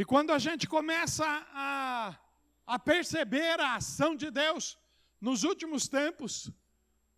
E quando a gente começa a, a perceber a ação de Deus nos últimos tempos,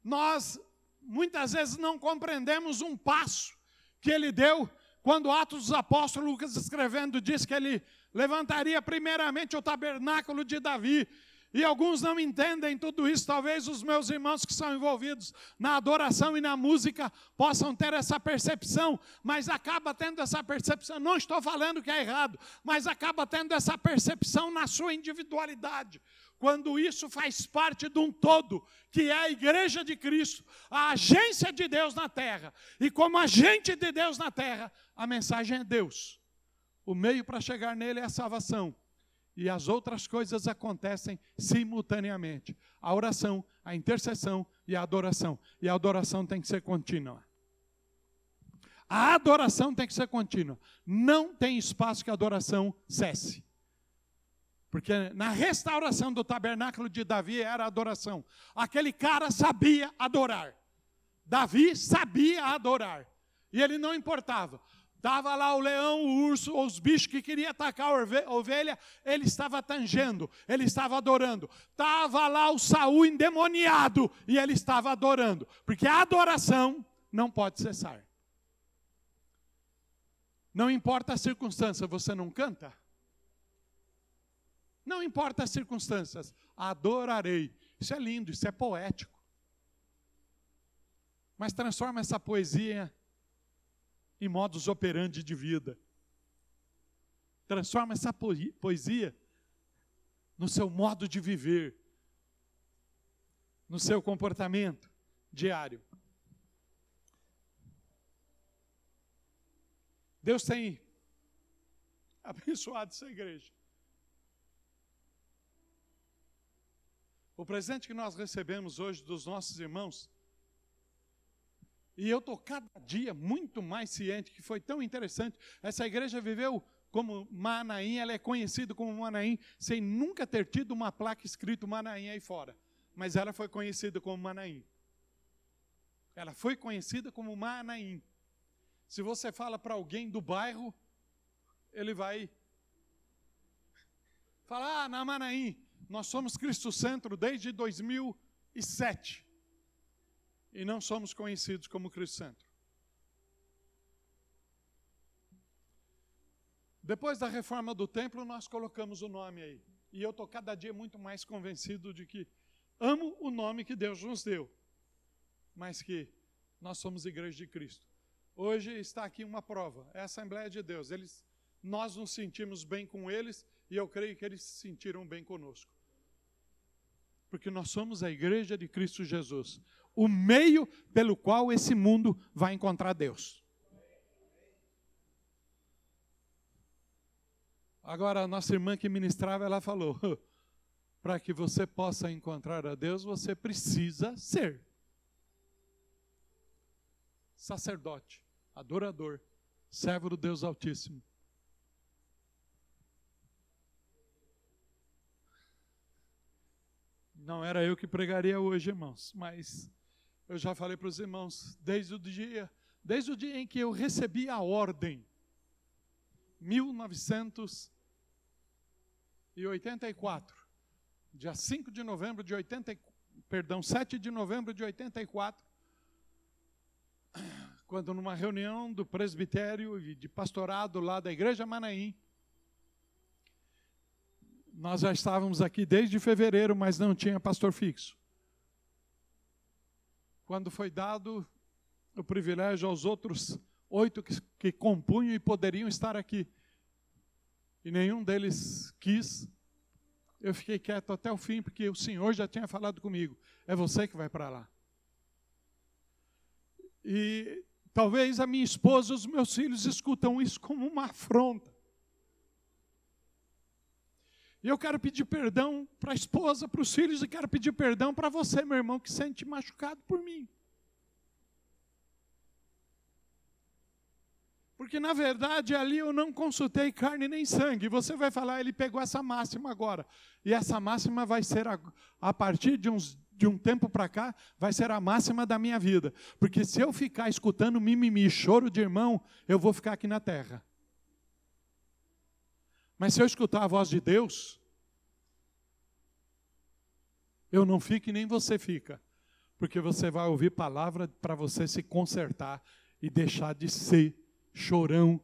nós muitas vezes não compreendemos um passo que ele deu quando Atos dos Apóstolos, Lucas escrevendo, diz que ele levantaria primeiramente o tabernáculo de Davi. E alguns não entendem tudo isso. Talvez os meus irmãos que são envolvidos na adoração e na música possam ter essa percepção, mas acaba tendo essa percepção. Não estou falando que é errado, mas acaba tendo essa percepção na sua individualidade quando isso faz parte de um todo, que é a igreja de Cristo, a agência de Deus na terra. E como agente de Deus na terra, a mensagem é Deus. O meio para chegar nele é a salvação. E as outras coisas acontecem simultaneamente: a oração, a intercessão e a adoração. E a adoração tem que ser contínua. A adoração tem que ser contínua. Não tem espaço que a adoração cesse. Porque na restauração do tabernáculo de Davi era adoração. Aquele cara sabia adorar. Davi sabia adorar. E ele não importava. Estava lá o leão, o urso, os bichos que queriam atacar a ovelha, ele estava tangendo, ele estava adorando. Estava lá o Saul endemoniado e ele estava adorando. Porque a adoração não pode cessar. Não importa a circunstância, você não canta? Não importa as circunstâncias, adorarei. Isso é lindo, isso é poético. Mas transforma essa poesia em modus operandi de vida. Transforma essa poesia no seu modo de viver, no seu comportamento diário. Deus tem abençoado essa igreja. o presente que nós recebemos hoje dos nossos irmãos, e eu estou cada dia muito mais ciente que foi tão interessante. Essa igreja viveu como Manaim, ela é conhecida como Manaim, sem nunca ter tido uma placa escrito Manaim aí fora. Mas ela foi conhecida como Manaim. Ela foi conhecida como Manaim. Se você fala para alguém do bairro, ele vai falar, ah, na Manaim. Nós somos Cristo Centro desde 2007 e não somos conhecidos como Cristo Centro. Depois da reforma do templo, nós colocamos o nome aí. E eu estou cada dia muito mais convencido de que amo o nome que Deus nos deu, mas que nós somos igreja de Cristo. Hoje está aqui uma prova, é a Assembleia de Deus. Eles, nós nos sentimos bem com eles e eu creio que eles se sentiram bem conosco porque nós somos a igreja de Cristo Jesus, o meio pelo qual esse mundo vai encontrar Deus. Agora, a nossa irmã que ministrava, ela falou: para que você possa encontrar a Deus, você precisa ser sacerdote, adorador, servo do Deus Altíssimo. Não era eu que pregaria hoje, irmãos, mas eu já falei para os irmãos, desde o dia, desde o dia em que eu recebi a ordem, 1984, dia 5 de novembro de 80, perdão, 7 de novembro de 84, quando numa reunião do presbitério e de pastorado lá da igreja Manaim, nós já estávamos aqui desde fevereiro, mas não tinha pastor fixo. Quando foi dado o privilégio aos outros oito que, que compunham e poderiam estar aqui, e nenhum deles quis, eu fiquei quieto até o fim, porque o Senhor já tinha falado comigo: é você que vai para lá. E talvez a minha esposa e os meus filhos escutam isso como uma afronta. E eu quero pedir perdão para a esposa, para os filhos, e quero pedir perdão para você, meu irmão, que sente machucado por mim. Porque na verdade ali eu não consultei carne nem sangue. Você vai falar, ele pegou essa máxima agora. E essa máxima vai ser, a, a partir de, uns, de um tempo para cá, vai ser a máxima da minha vida. Porque se eu ficar escutando mimimi, choro de irmão, eu vou ficar aqui na terra. Mas se eu escutar a voz de Deus, eu não fico e nem você fica. Porque você vai ouvir palavra para você se consertar e deixar de ser chorão,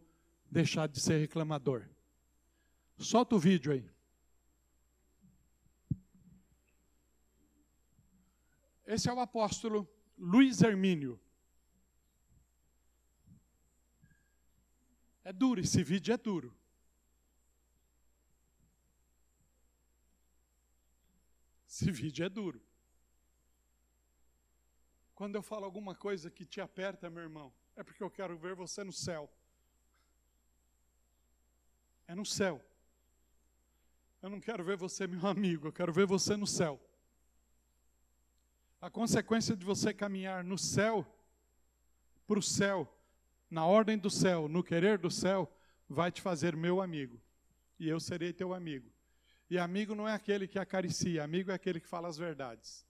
deixar de ser reclamador. Solta o vídeo aí. Esse é o apóstolo Luiz Hermínio. É duro, esse vídeo é duro. Esse vídeo é duro. Quando eu falo alguma coisa que te aperta, meu irmão, é porque eu quero ver você no céu. É no céu. Eu não quero ver você, meu amigo, eu quero ver você no céu. A consequência de você caminhar no céu, para o céu, na ordem do céu, no querer do céu, vai te fazer meu amigo. E eu serei teu amigo. E amigo não é aquele que acaricia, amigo é aquele que fala as verdades.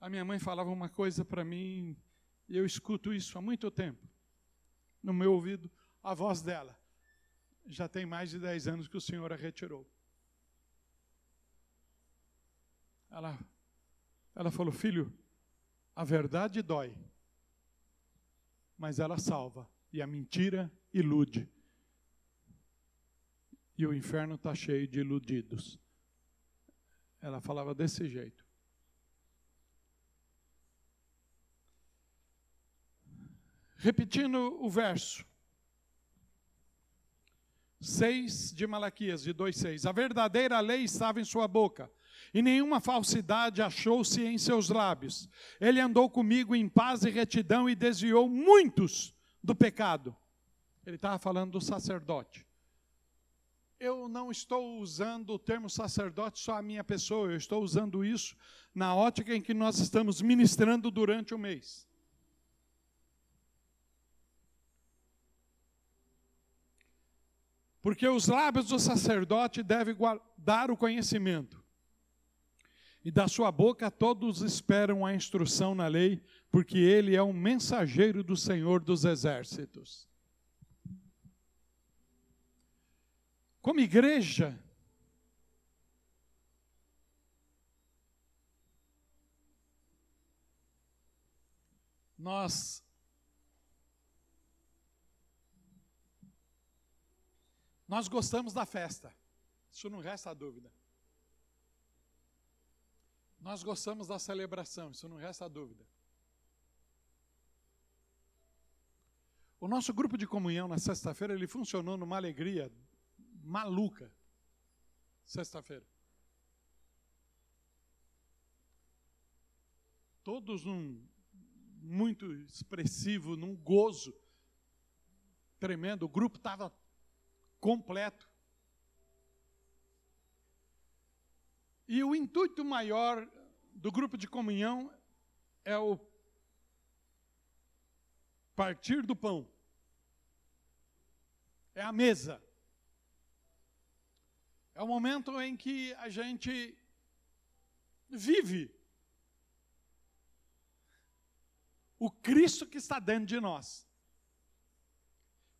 A minha mãe falava uma coisa para mim, e eu escuto isso há muito tempo, no meu ouvido, a voz dela. Já tem mais de 10 anos que o Senhor a retirou. Ela, ela falou: Filho, a verdade dói, mas ela salva e a mentira ilude. E o inferno está cheio de iludidos. Ela falava desse jeito. Repetindo o verso. 6 de Malaquias, de 2,6. A verdadeira lei estava em sua boca, e nenhuma falsidade achou-se em seus lábios. Ele andou comigo em paz e retidão e desviou muitos do pecado. Ele estava falando do sacerdote. Eu não estou usando o termo sacerdote só a minha pessoa, eu estou usando isso na ótica em que nós estamos ministrando durante o mês. Porque os lábios do sacerdote devem guardar o conhecimento, e da sua boca todos esperam a instrução na lei, porque ele é um mensageiro do Senhor dos exércitos. Como igreja, nós nós gostamos da festa. Isso não resta dúvida. Nós gostamos da celebração, isso não resta dúvida. O nosso grupo de comunhão na sexta-feira, ele funcionou numa alegria maluca. Sexta-feira. Todos num muito expressivo, num gozo tremendo. O grupo estava completo. E o intuito maior do grupo de comunhão é o partir do pão. É a mesa. É o momento em que a gente vive o Cristo que está dentro de nós.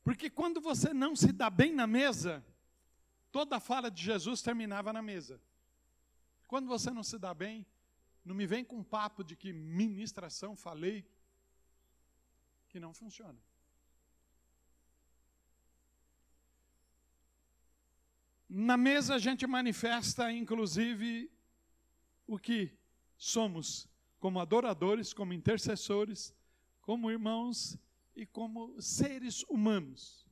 Porque quando você não se dá bem na mesa, toda a fala de Jesus terminava na mesa. Quando você não se dá bem, não me vem com papo de que ministração falei que não funciona. Na mesa a gente manifesta, inclusive, o que somos como adoradores, como intercessores, como irmãos e como seres humanos.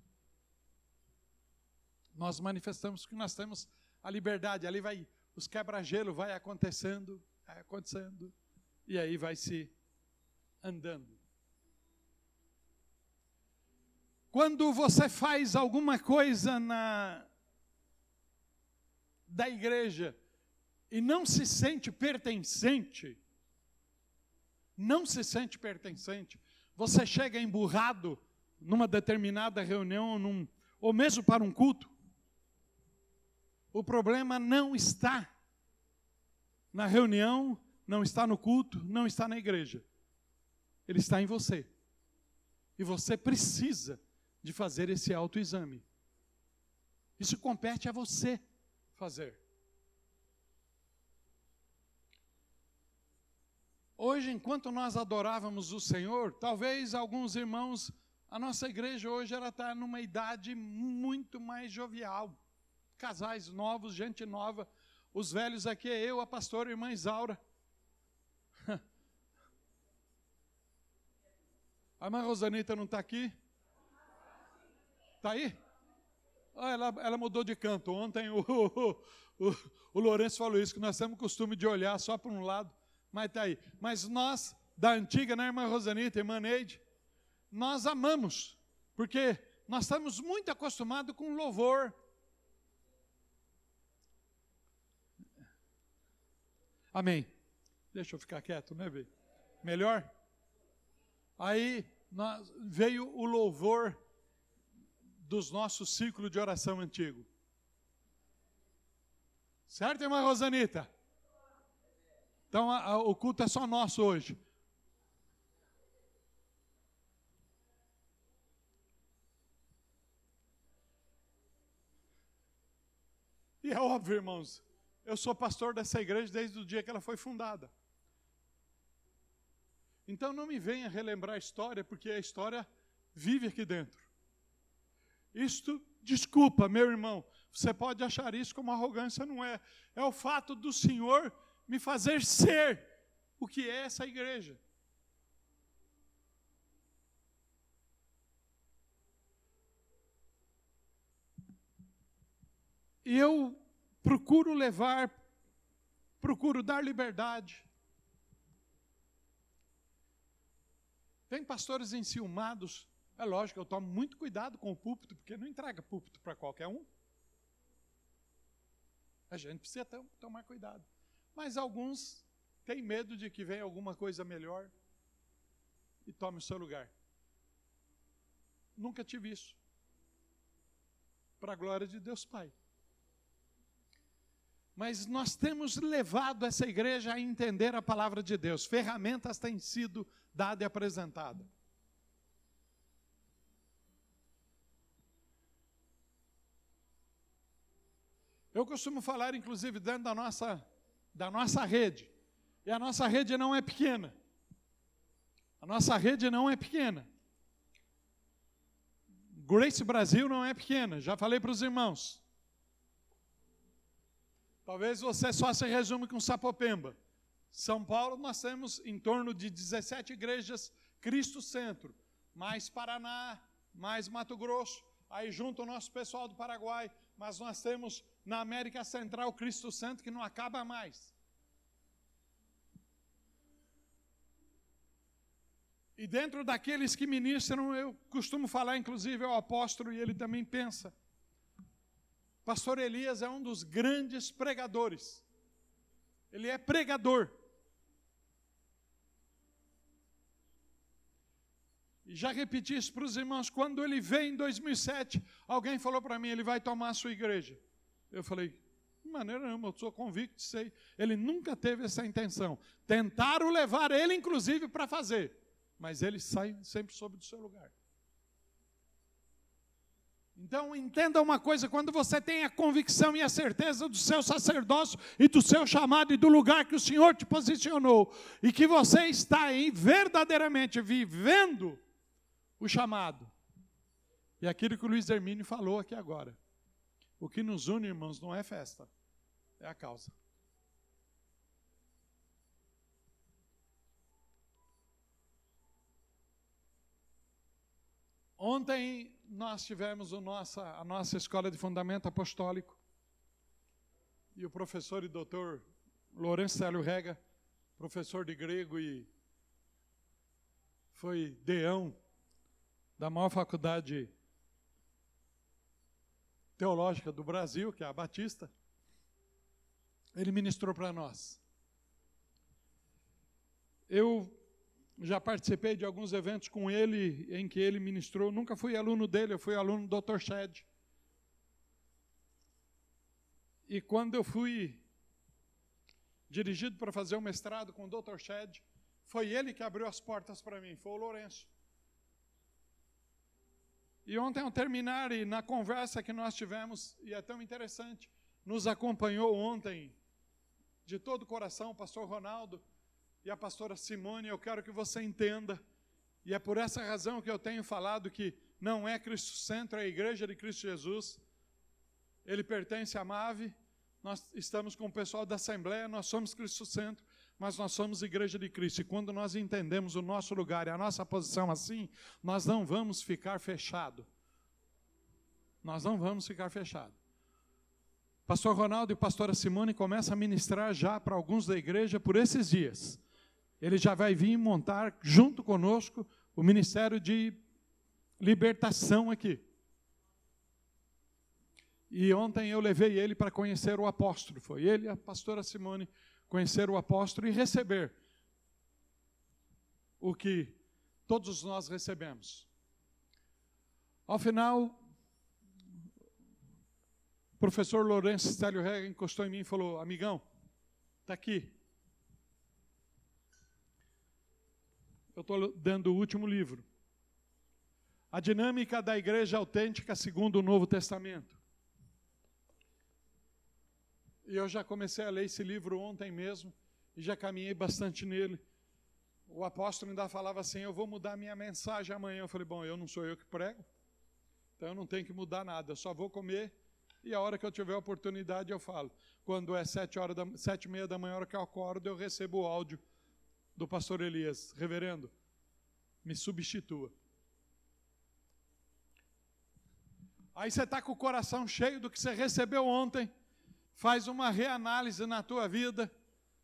Nós manifestamos que nós temos a liberdade, ali vai os quebra-gelo vai acontecendo, vai acontecendo, e aí vai se andando. Quando você faz alguma coisa na da igreja e não se sente pertencente, não se sente pertencente, você chega emburrado numa determinada reunião, num, ou mesmo para um culto, o problema não está na reunião, não está no culto, não está na igreja. Ele está em você. E você precisa de fazer esse autoexame. Isso compete a você fazer. Hoje, enquanto nós adorávamos o Senhor, talvez alguns irmãos, a nossa igreja hoje ela está numa idade muito mais jovial. Casais novos, gente nova. Os velhos aqui é eu, a pastora a irmã Isaura. A irmã Rosanita não está aqui? Está aí? Ah, ela, ela mudou de canto. Ontem o, o, o, o Lourenço falou isso, que nós temos costume de olhar só para um lado, mas está aí. Mas nós, da antiga, né, irmã Rosanita, irmã Neide, nós amamos, porque nós estamos muito acostumados com louvor. Amém. Deixa eu ficar quieto, né, Bê? Melhor? Aí nós, veio o louvor dos nossos círculos de oração antigo. Certo, irmã Rosanita? Então a, a, o culto é só nosso hoje. E é óbvio, irmãos, eu sou pastor dessa igreja desde o dia que ela foi fundada. Então não me venha relembrar a história, porque a história vive aqui dentro. Isto, desculpa, meu irmão, você pode achar isso como arrogância, não é. É o fato do Senhor me fazer ser o que é essa igreja. E eu procuro levar, procuro dar liberdade. Tem pastores enciumados é lógico, eu tomo muito cuidado com o púlpito, porque não entrega púlpito para qualquer um. A gente precisa tomar cuidado. Mas alguns têm medo de que venha alguma coisa melhor e tome o seu lugar. Nunca tive isso. Para a glória de Deus Pai. Mas nós temos levado essa igreja a entender a palavra de Deus. Ferramentas têm sido dadas e apresentadas. Eu costumo falar, inclusive, dentro da nossa, da nossa rede. E a nossa rede não é pequena. A nossa rede não é pequena. Grace Brasil não é pequena, já falei para os irmãos. Talvez você só se resume com Sapopemba. São Paulo nós temos em torno de 17 igrejas Cristo Centro, mais Paraná, mais Mato Grosso, aí junto o nosso pessoal do Paraguai, mas nós temos na América Central Cristo Santo que não acaba mais. E dentro daqueles que ministram, eu costumo falar, inclusive, ao apóstolo, e ele também pensa. Pastor Elias é um dos grandes pregadores. Ele é pregador. E já repeti isso para os irmãos, quando ele veio em 2007, alguém falou para mim, ele vai tomar a sua igreja. Eu falei, de maneira nenhuma, eu sou convicto, sei. Ele nunca teve essa intenção. Tentaram levar ele, inclusive, para fazer, mas ele sai sempre sob do seu lugar. Então, entenda uma coisa: quando você tem a convicção e a certeza do seu sacerdócio e do seu chamado e do lugar que o Senhor te posicionou, e que você está aí verdadeiramente vivendo o chamado, e aquilo que o Luiz Hermínio falou aqui agora. O que nos une, irmãos, não é festa, é a causa. Ontem nós tivemos nossa, a nossa escola de fundamento apostólico e o professor e doutor Lourenço Célio Rega, professor de grego e foi deão da maior faculdade teológica do Brasil, que é a Batista, ele ministrou para nós. Eu já participei de alguns eventos com ele em que ele ministrou, nunca fui aluno dele, eu fui aluno do Dr. Shed. E quando eu fui dirigido para fazer o mestrado com o Dr. Shed, foi ele que abriu as portas para mim, foi o Lourenço. E ontem, ao terminar, e na conversa que nós tivemos, e é tão interessante, nos acompanhou ontem, de todo o coração, o pastor Ronaldo e a pastora Simone. Eu quero que você entenda, e é por essa razão que eu tenho falado que não é Cristo Centro, é a igreja de Cristo Jesus. Ele pertence à MAVE, nós estamos com o pessoal da Assembleia, nós somos Cristo Centro, mas nós somos igreja de Cristo. E quando nós entendemos o nosso lugar e a nossa posição assim, nós não vamos ficar fechado. Nós não vamos ficar fechado. Pastor Ronaldo e pastora Simone começam a ministrar já para alguns da igreja por esses dias. Ele já vai vir montar junto conosco o ministério de libertação aqui. E ontem eu levei ele para conhecer o apóstolo. Foi ele a pastora Simone conhecer o apóstolo e receber o que todos nós recebemos. Ao final, o professor Lourenço Stélio Rega encostou em mim e falou: Amigão, está aqui. Eu estou dando o último livro. A dinâmica da igreja autêntica segundo o Novo Testamento. E eu já comecei a ler esse livro ontem mesmo e já caminhei bastante nele. O apóstolo ainda falava assim: Eu vou mudar minha mensagem amanhã. Eu falei: Bom, eu não sou eu que prego, então eu não tenho que mudar nada, eu só vou comer e a hora que eu tiver oportunidade eu falo. Quando é sete, horas da, sete e meia da manhã, a hora que eu acordo, eu recebo o áudio do pastor Elias: Reverendo, me substitua. Aí você está com o coração cheio do que você recebeu ontem faz uma reanálise na tua vida,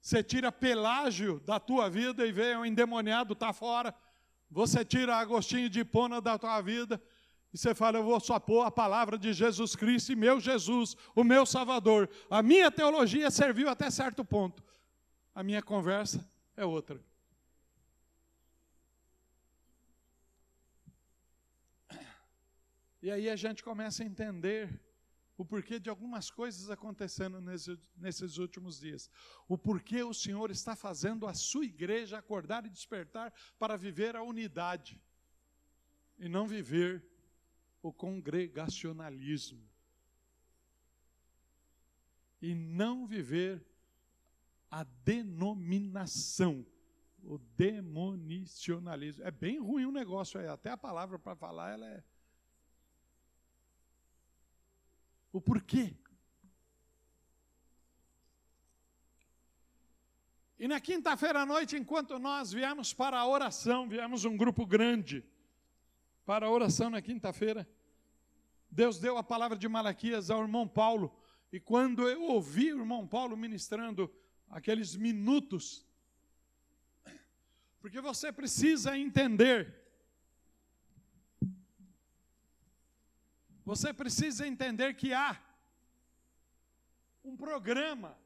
você tira Pelágio da tua vida e vê o endemoniado tá fora, você tira Agostinho de Hipona da tua vida e você fala, eu vou só pôr a palavra de Jesus Cristo e meu Jesus, o meu Salvador. A minha teologia serviu até certo ponto. A minha conversa é outra. E aí a gente começa a entender o porquê de algumas coisas acontecendo nesse, nesses últimos dias. O porquê o Senhor está fazendo a sua igreja acordar e despertar para viver a unidade e não viver o congregacionalismo. E não viver a denominação, o demonicionalismo. É bem ruim o negócio aí, até a palavra para falar ela é O porquê? E na quinta-feira à noite, enquanto nós viemos para a oração, viemos um grupo grande para a oração na quinta-feira, Deus deu a palavra de Malaquias ao irmão Paulo, e quando eu ouvi o irmão Paulo ministrando aqueles minutos, porque você precisa entender Você precisa entender que há um programa.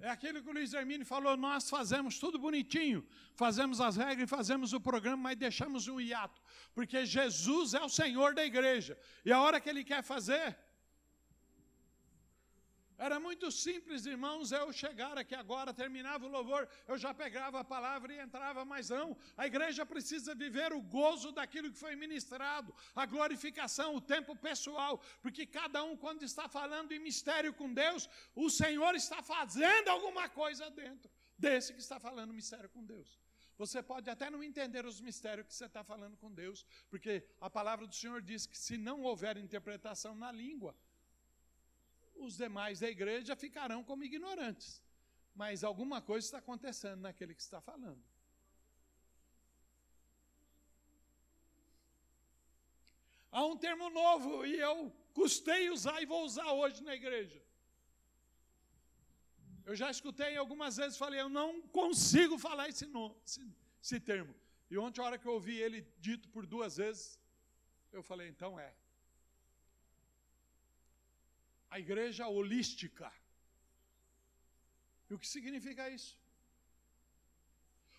É aquilo que o Luiz Hermínio falou, nós fazemos tudo bonitinho, fazemos as regras fazemos o programa, mas deixamos um hiato, porque Jesus é o Senhor da igreja, e a hora que Ele quer fazer, era muito simples, irmãos, eu chegar aqui agora, terminava o louvor, eu já pegava a palavra e entrava, mas não. A igreja precisa viver o gozo daquilo que foi ministrado, a glorificação, o tempo pessoal, porque cada um, quando está falando em mistério com Deus, o Senhor está fazendo alguma coisa dentro desse que está falando mistério com Deus. Você pode até não entender os mistérios que você está falando com Deus, porque a palavra do Senhor diz que se não houver interpretação na língua, os demais da igreja ficarão como ignorantes. Mas alguma coisa está acontecendo naquele que está falando. Há um termo novo e eu custei usar e vou usar hoje na igreja. Eu já escutei algumas vezes, falei, eu não consigo falar esse, no, esse, esse termo. E ontem, a hora que eu ouvi ele dito por duas vezes, eu falei, então é a igreja holística. E o que significa isso?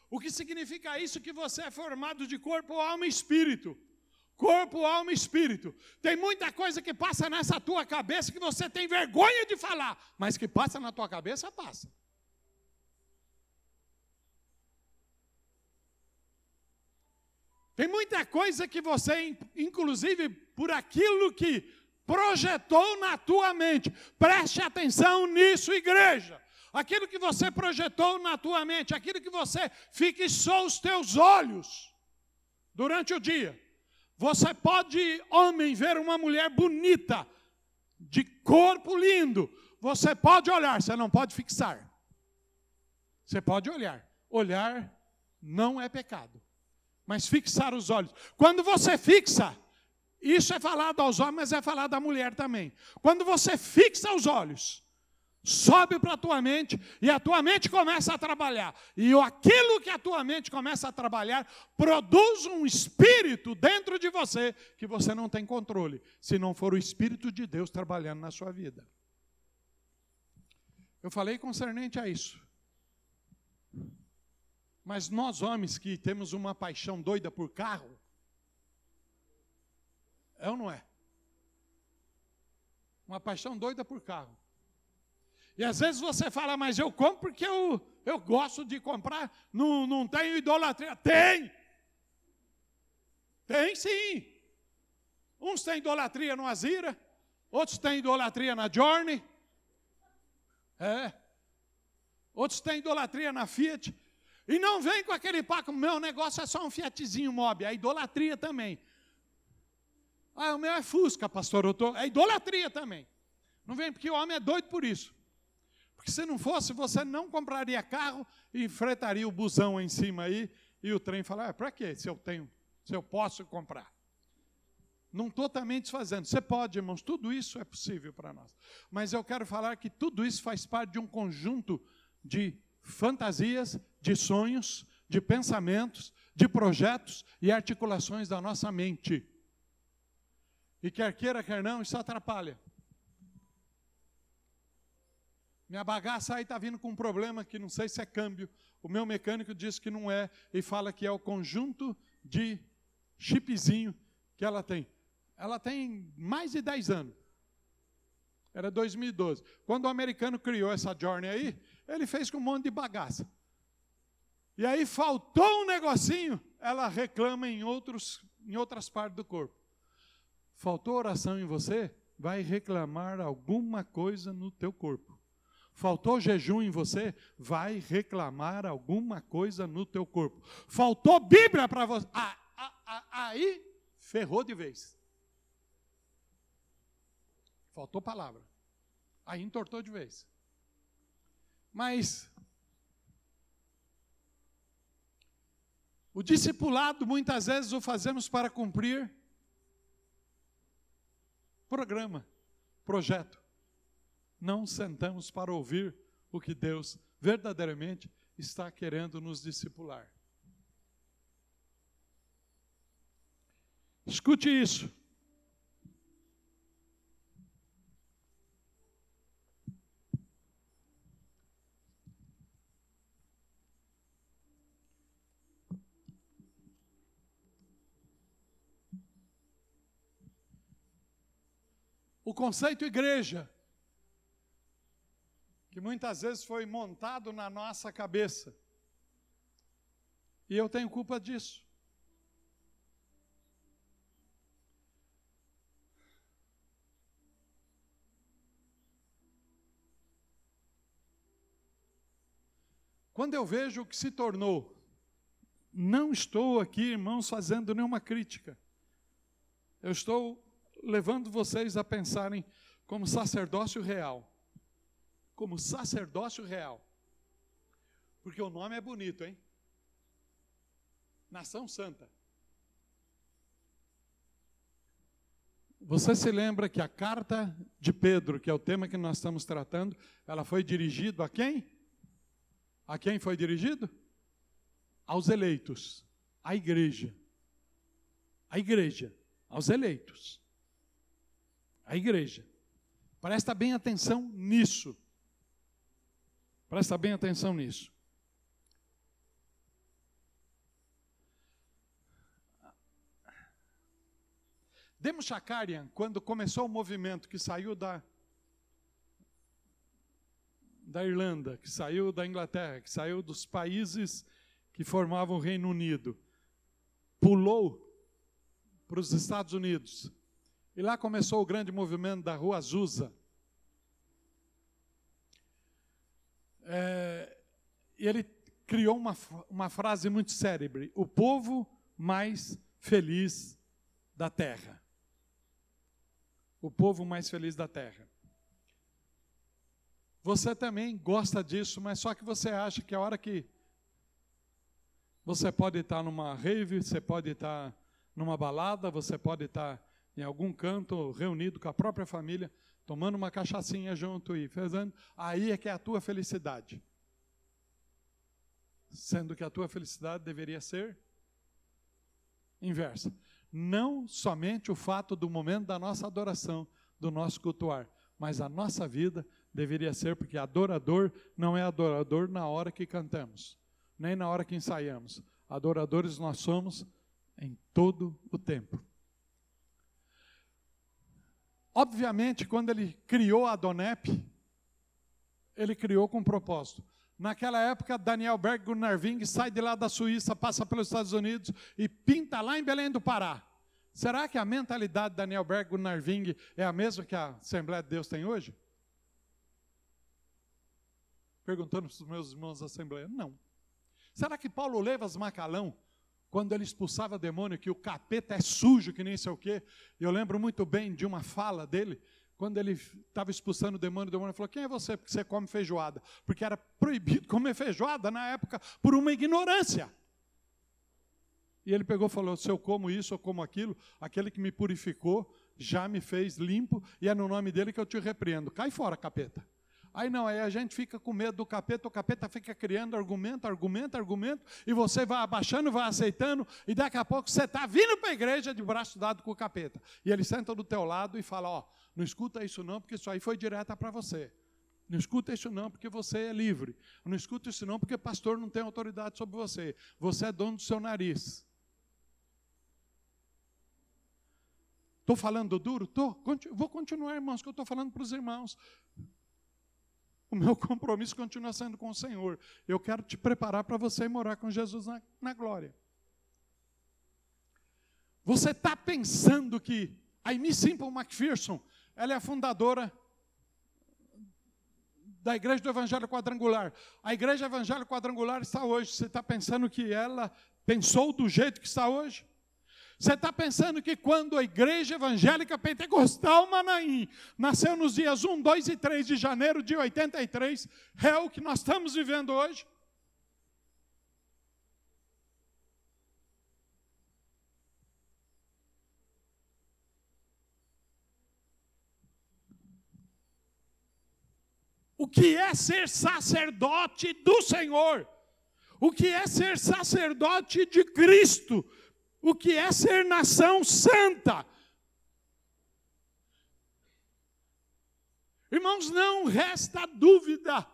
O que significa isso? Que você é formado de corpo, alma e espírito. Corpo, alma e espírito. Tem muita coisa que passa nessa tua cabeça que você tem vergonha de falar, mas que passa na tua cabeça, passa. Tem muita coisa que você, inclusive por aquilo que projetou na tua mente, preste atenção nisso, igreja. Aquilo que você projetou na tua mente, aquilo que você fixou os teus olhos durante o dia. Você pode, homem, ver uma mulher bonita, de corpo lindo. Você pode olhar, você não pode fixar. Você pode olhar. Olhar não é pecado. Mas fixar os olhos. Quando você fixa, isso é falado aos homens, mas é falado à mulher também. Quando você fixa os olhos, sobe para a tua mente e a tua mente começa a trabalhar. E aquilo que a tua mente começa a trabalhar produz um espírito dentro de você que você não tem controle, se não for o espírito de Deus trabalhando na sua vida. Eu falei concernente a isso. Mas nós homens que temos uma paixão doida por carro, é ou não é? Uma paixão doida por carro. E às vezes você fala, mas eu compro porque eu, eu gosto de comprar, não, não tenho idolatria. Tem! Tem sim! Uns têm idolatria no Azira, outros têm idolatria na Journey. É. Outros têm idolatria na Fiat. E não vem com aquele paco, meu negócio é só um Fiatzinho mob, é idolatria também. Ah, o meu é Fusca, pastor, eu tô, é idolatria também. Não vem porque o homem é doido por isso. Porque se não fosse, você não compraria carro e enfrentaria o busão em cima aí e o trem falar, ah, para quê se eu tenho, se eu posso comprar? Não estou também desfazendo. Você pode, irmãos, tudo isso é possível para nós. Mas eu quero falar que tudo isso faz parte de um conjunto de fantasias, de sonhos, de pensamentos, de projetos e articulações da nossa mente. E quer queira, quer não, isso atrapalha. Minha bagaça aí está vindo com um problema que não sei se é câmbio. O meu mecânico diz que não é e fala que é o conjunto de chipzinho que ela tem. Ela tem mais de 10 anos. Era 2012. Quando o americano criou essa Journey aí, ele fez com um monte de bagaça. E aí faltou um negocinho, ela reclama em, outros, em outras partes do corpo. Faltou oração em você? Vai reclamar alguma coisa no teu corpo. Faltou jejum em você? Vai reclamar alguma coisa no teu corpo. Faltou Bíblia para você? Ah, ah, ah, aí ferrou de vez. Faltou palavra. Aí entortou de vez. Mas o discipulado muitas vezes o fazemos para cumprir programa, projeto. Não sentamos para ouvir o que Deus verdadeiramente está querendo nos discipular. Escute isso. O conceito igreja, que muitas vezes foi montado na nossa cabeça. E eu tenho culpa disso. Quando eu vejo o que se tornou, não estou aqui, irmãos, fazendo nenhuma crítica. Eu estou levando vocês a pensarem como sacerdócio real. Como sacerdócio real. Porque o nome é bonito, hein? Nação Santa. Você se lembra que a carta de Pedro, que é o tema que nós estamos tratando, ela foi dirigida a quem? A quem foi dirigido? Aos eleitos, à igreja. A igreja, aos eleitos a igreja. Presta bem atenção nisso. Presta bem atenção nisso. Demos Shakarian, quando começou o movimento que saiu da, da Irlanda, que saiu da Inglaterra, que saiu dos países que formavam o Reino Unido, pulou para os Estados Unidos. E lá começou o grande movimento da Rua Azusa. É, ele criou uma, uma frase muito célebre: o povo mais feliz da terra. O povo mais feliz da terra. Você também gosta disso, mas só que você acha que a hora que você pode estar numa rave, você pode estar numa balada, você pode estar em algum canto reunido com a própria família, tomando uma cachaçinha junto e fazendo, aí é que é a tua felicidade. Sendo que a tua felicidade deveria ser inversa. Não somente o fato do momento da nossa adoração, do nosso cultuar, mas a nossa vida deveria ser, porque adorador não é adorador na hora que cantamos, nem na hora que ensaiamos. Adoradores nós somos em todo o tempo. Obviamente, quando ele criou a Donep, ele criou com um propósito. Naquela época, Daniel Berg Gunarving sai de lá da Suíça, passa pelos Estados Unidos e pinta lá em Belém do Pará. Será que a mentalidade de Daniel Berg Gunarving é a mesma que a Assembleia de Deus tem hoje? perguntando para os meus irmãos da Assembleia. Não. Será que Paulo Levas Macalão, quando ele expulsava demônio, que o capeta é sujo, que nem sei o quê, eu lembro muito bem de uma fala dele, quando ele estava expulsando o demônio, o demônio falou: Quem é você? Porque você come feijoada. Porque era proibido comer feijoada na época por uma ignorância. E ele pegou e falou: Se eu como isso ou como aquilo, aquele que me purificou já me fez limpo, e é no nome dele que eu te repreendo. Cai fora, capeta. Aí não, aí a gente fica com medo do capeta, o capeta fica criando argumento, argumento, argumento, e você vai abaixando, vai aceitando, e daqui a pouco você está vindo para a igreja de braço dado com o capeta. E ele senta do teu lado e fala, ó, não escuta isso não, porque isso aí foi direta para você. Não escuta isso não, porque você é livre. Não escuta isso não, porque pastor não tem autoridade sobre você. Você é dono do seu nariz. Estou falando duro? Tô. Vou continuar, irmãos, que eu estou falando para os irmãos. O meu compromisso continua sendo com o Senhor. Eu quero te preparar para você morar com Jesus na, na glória. Você está pensando que a Amy Simple McPherson, ela é a fundadora da Igreja do Evangelho Quadrangular. A Igreja Evangelho Quadrangular está hoje. Você está pensando que ela pensou do jeito que está hoje? Você está pensando que quando a Igreja Evangélica Pentecostal Manaim nasceu nos dias 1, 2 e 3 de janeiro de 83, é o que nós estamos vivendo hoje? O que é ser sacerdote do Senhor? O que é ser sacerdote de Cristo? O que é ser nação santa. Irmãos, não resta dúvida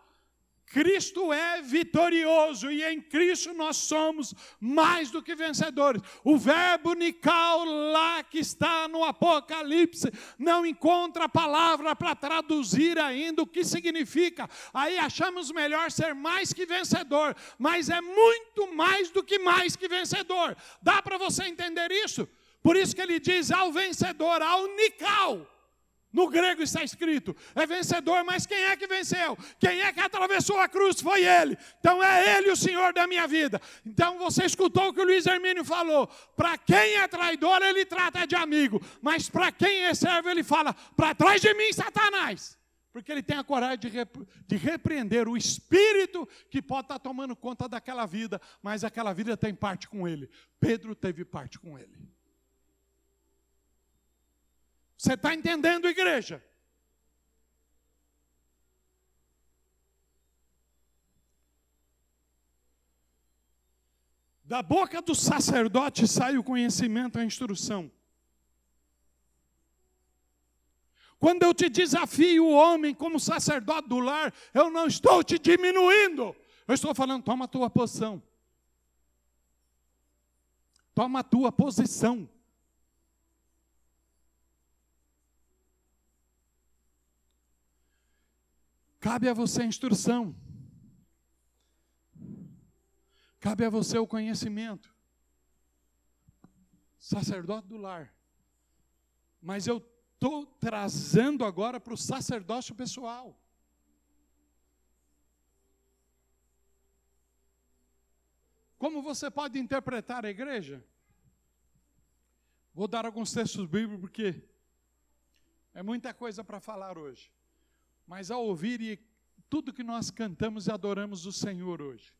Cristo é vitorioso e em Cristo nós somos mais do que vencedores. O verbo nical lá que está no Apocalipse não encontra palavra para traduzir ainda o que significa. Aí achamos melhor ser mais que vencedor, mas é muito mais do que mais que vencedor. Dá para você entender isso? Por isso que ele diz ao vencedor, ao nical. No grego está escrito: é vencedor, mas quem é que venceu? Quem é que atravessou a cruz? Foi ele. Então é ele o Senhor da minha vida. Então você escutou o que o Luiz Hermínio falou: para quem é traidor, ele trata de amigo, mas para quem é servo, ele fala: para trás de mim, Satanás. Porque ele tem a coragem de, de repreender o espírito que pode estar tomando conta daquela vida, mas aquela vida tem parte com ele. Pedro teve parte com ele. Você está entendendo, igreja? Da boca do sacerdote sai o conhecimento, a instrução. Quando eu te desafio o homem como sacerdote do lar, eu não estou te diminuindo. Eu estou falando, toma a tua posição. Toma a tua posição. Cabe a você a instrução. Cabe a você o conhecimento. sacerdote do lar. Mas eu estou trazendo agora para o sacerdócio pessoal. Como você pode interpretar a igreja? Vou dar alguns textos bíblicos porque é muita coisa para falar hoje. Mas ao ouvir tudo que nós cantamos e adoramos o Senhor hoje.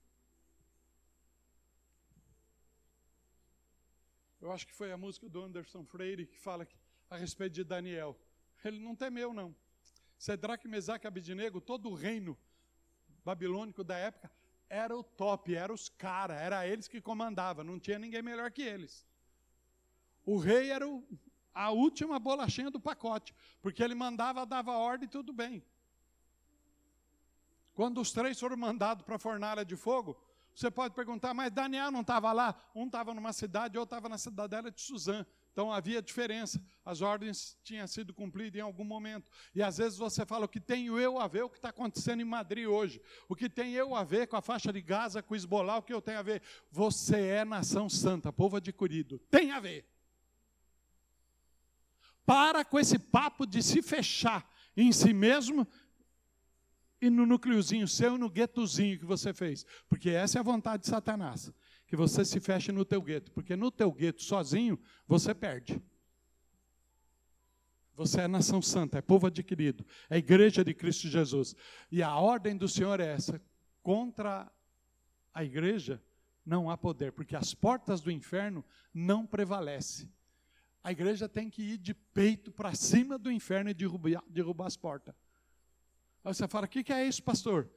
Eu acho que foi a música do Anderson Freire que fala a respeito de Daniel. Ele não temeu, não. Sedraque, Mesaque Abidinego, todo o reino babilônico da época, era o top, era os caras, era eles que comandavam, não tinha ninguém melhor que eles. O rei era o, a última bolachinha do pacote, porque ele mandava, dava ordem tudo bem. Quando os três foram mandados para a fornalha de fogo, você pode perguntar, mas Daniel não estava lá? Um estava numa cidade, outro estava na cidadela de Suzã. Então havia diferença, as ordens tinham sido cumpridas em algum momento. E às vezes você fala: o que tenho eu a ver o que está acontecendo em Madrid hoje? O que tem eu a ver com a faixa de Gaza, com Esbolar, o que eu tenho a ver? Você é nação santa, povo adquirido. Tem a ver. Para com esse papo de se fechar em si mesmo e no núcleozinho seu no guetozinho que você fez. Porque essa é a vontade de Satanás que você se feche no teu gueto, porque no teu gueto sozinho você perde. Você é nação santa, é povo adquirido, é igreja de Cristo Jesus. E a ordem do Senhor é essa: contra a igreja não há poder, porque as portas do inferno não prevalecem. A igreja tem que ir de peito para cima do inferno e derrubar, derrubar as portas. Aí você fala: o que, é isso, pastor?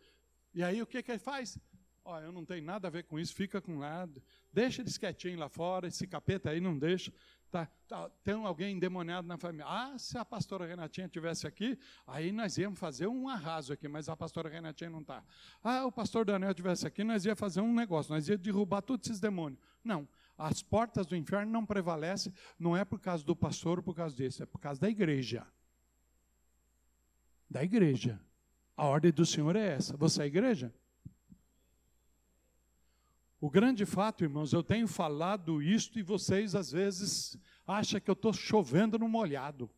E aí o que, que ele faz? Ó, eu não tenho nada a ver com isso, fica com nada. Deixa eles quietinho lá fora, esse capeta aí não deixa. Tá, tá, tem alguém endemoniado na família. Ah, se a pastora Renatinha tivesse aqui, aí nós íamos fazer um arraso aqui, mas a pastora Renatinha não está. Ah, o pastor Daniel tivesse aqui, nós íamos fazer um negócio, nós íamos derrubar todos esses demônios. Não, as portas do inferno não prevalecem, não é por causa do pastor ou por causa disso, é por causa da igreja. Da igreja. A ordem do Senhor é essa. Você é igreja? O grande fato, irmãos, eu tenho falado isto e vocês às vezes acham que eu estou chovendo no molhado.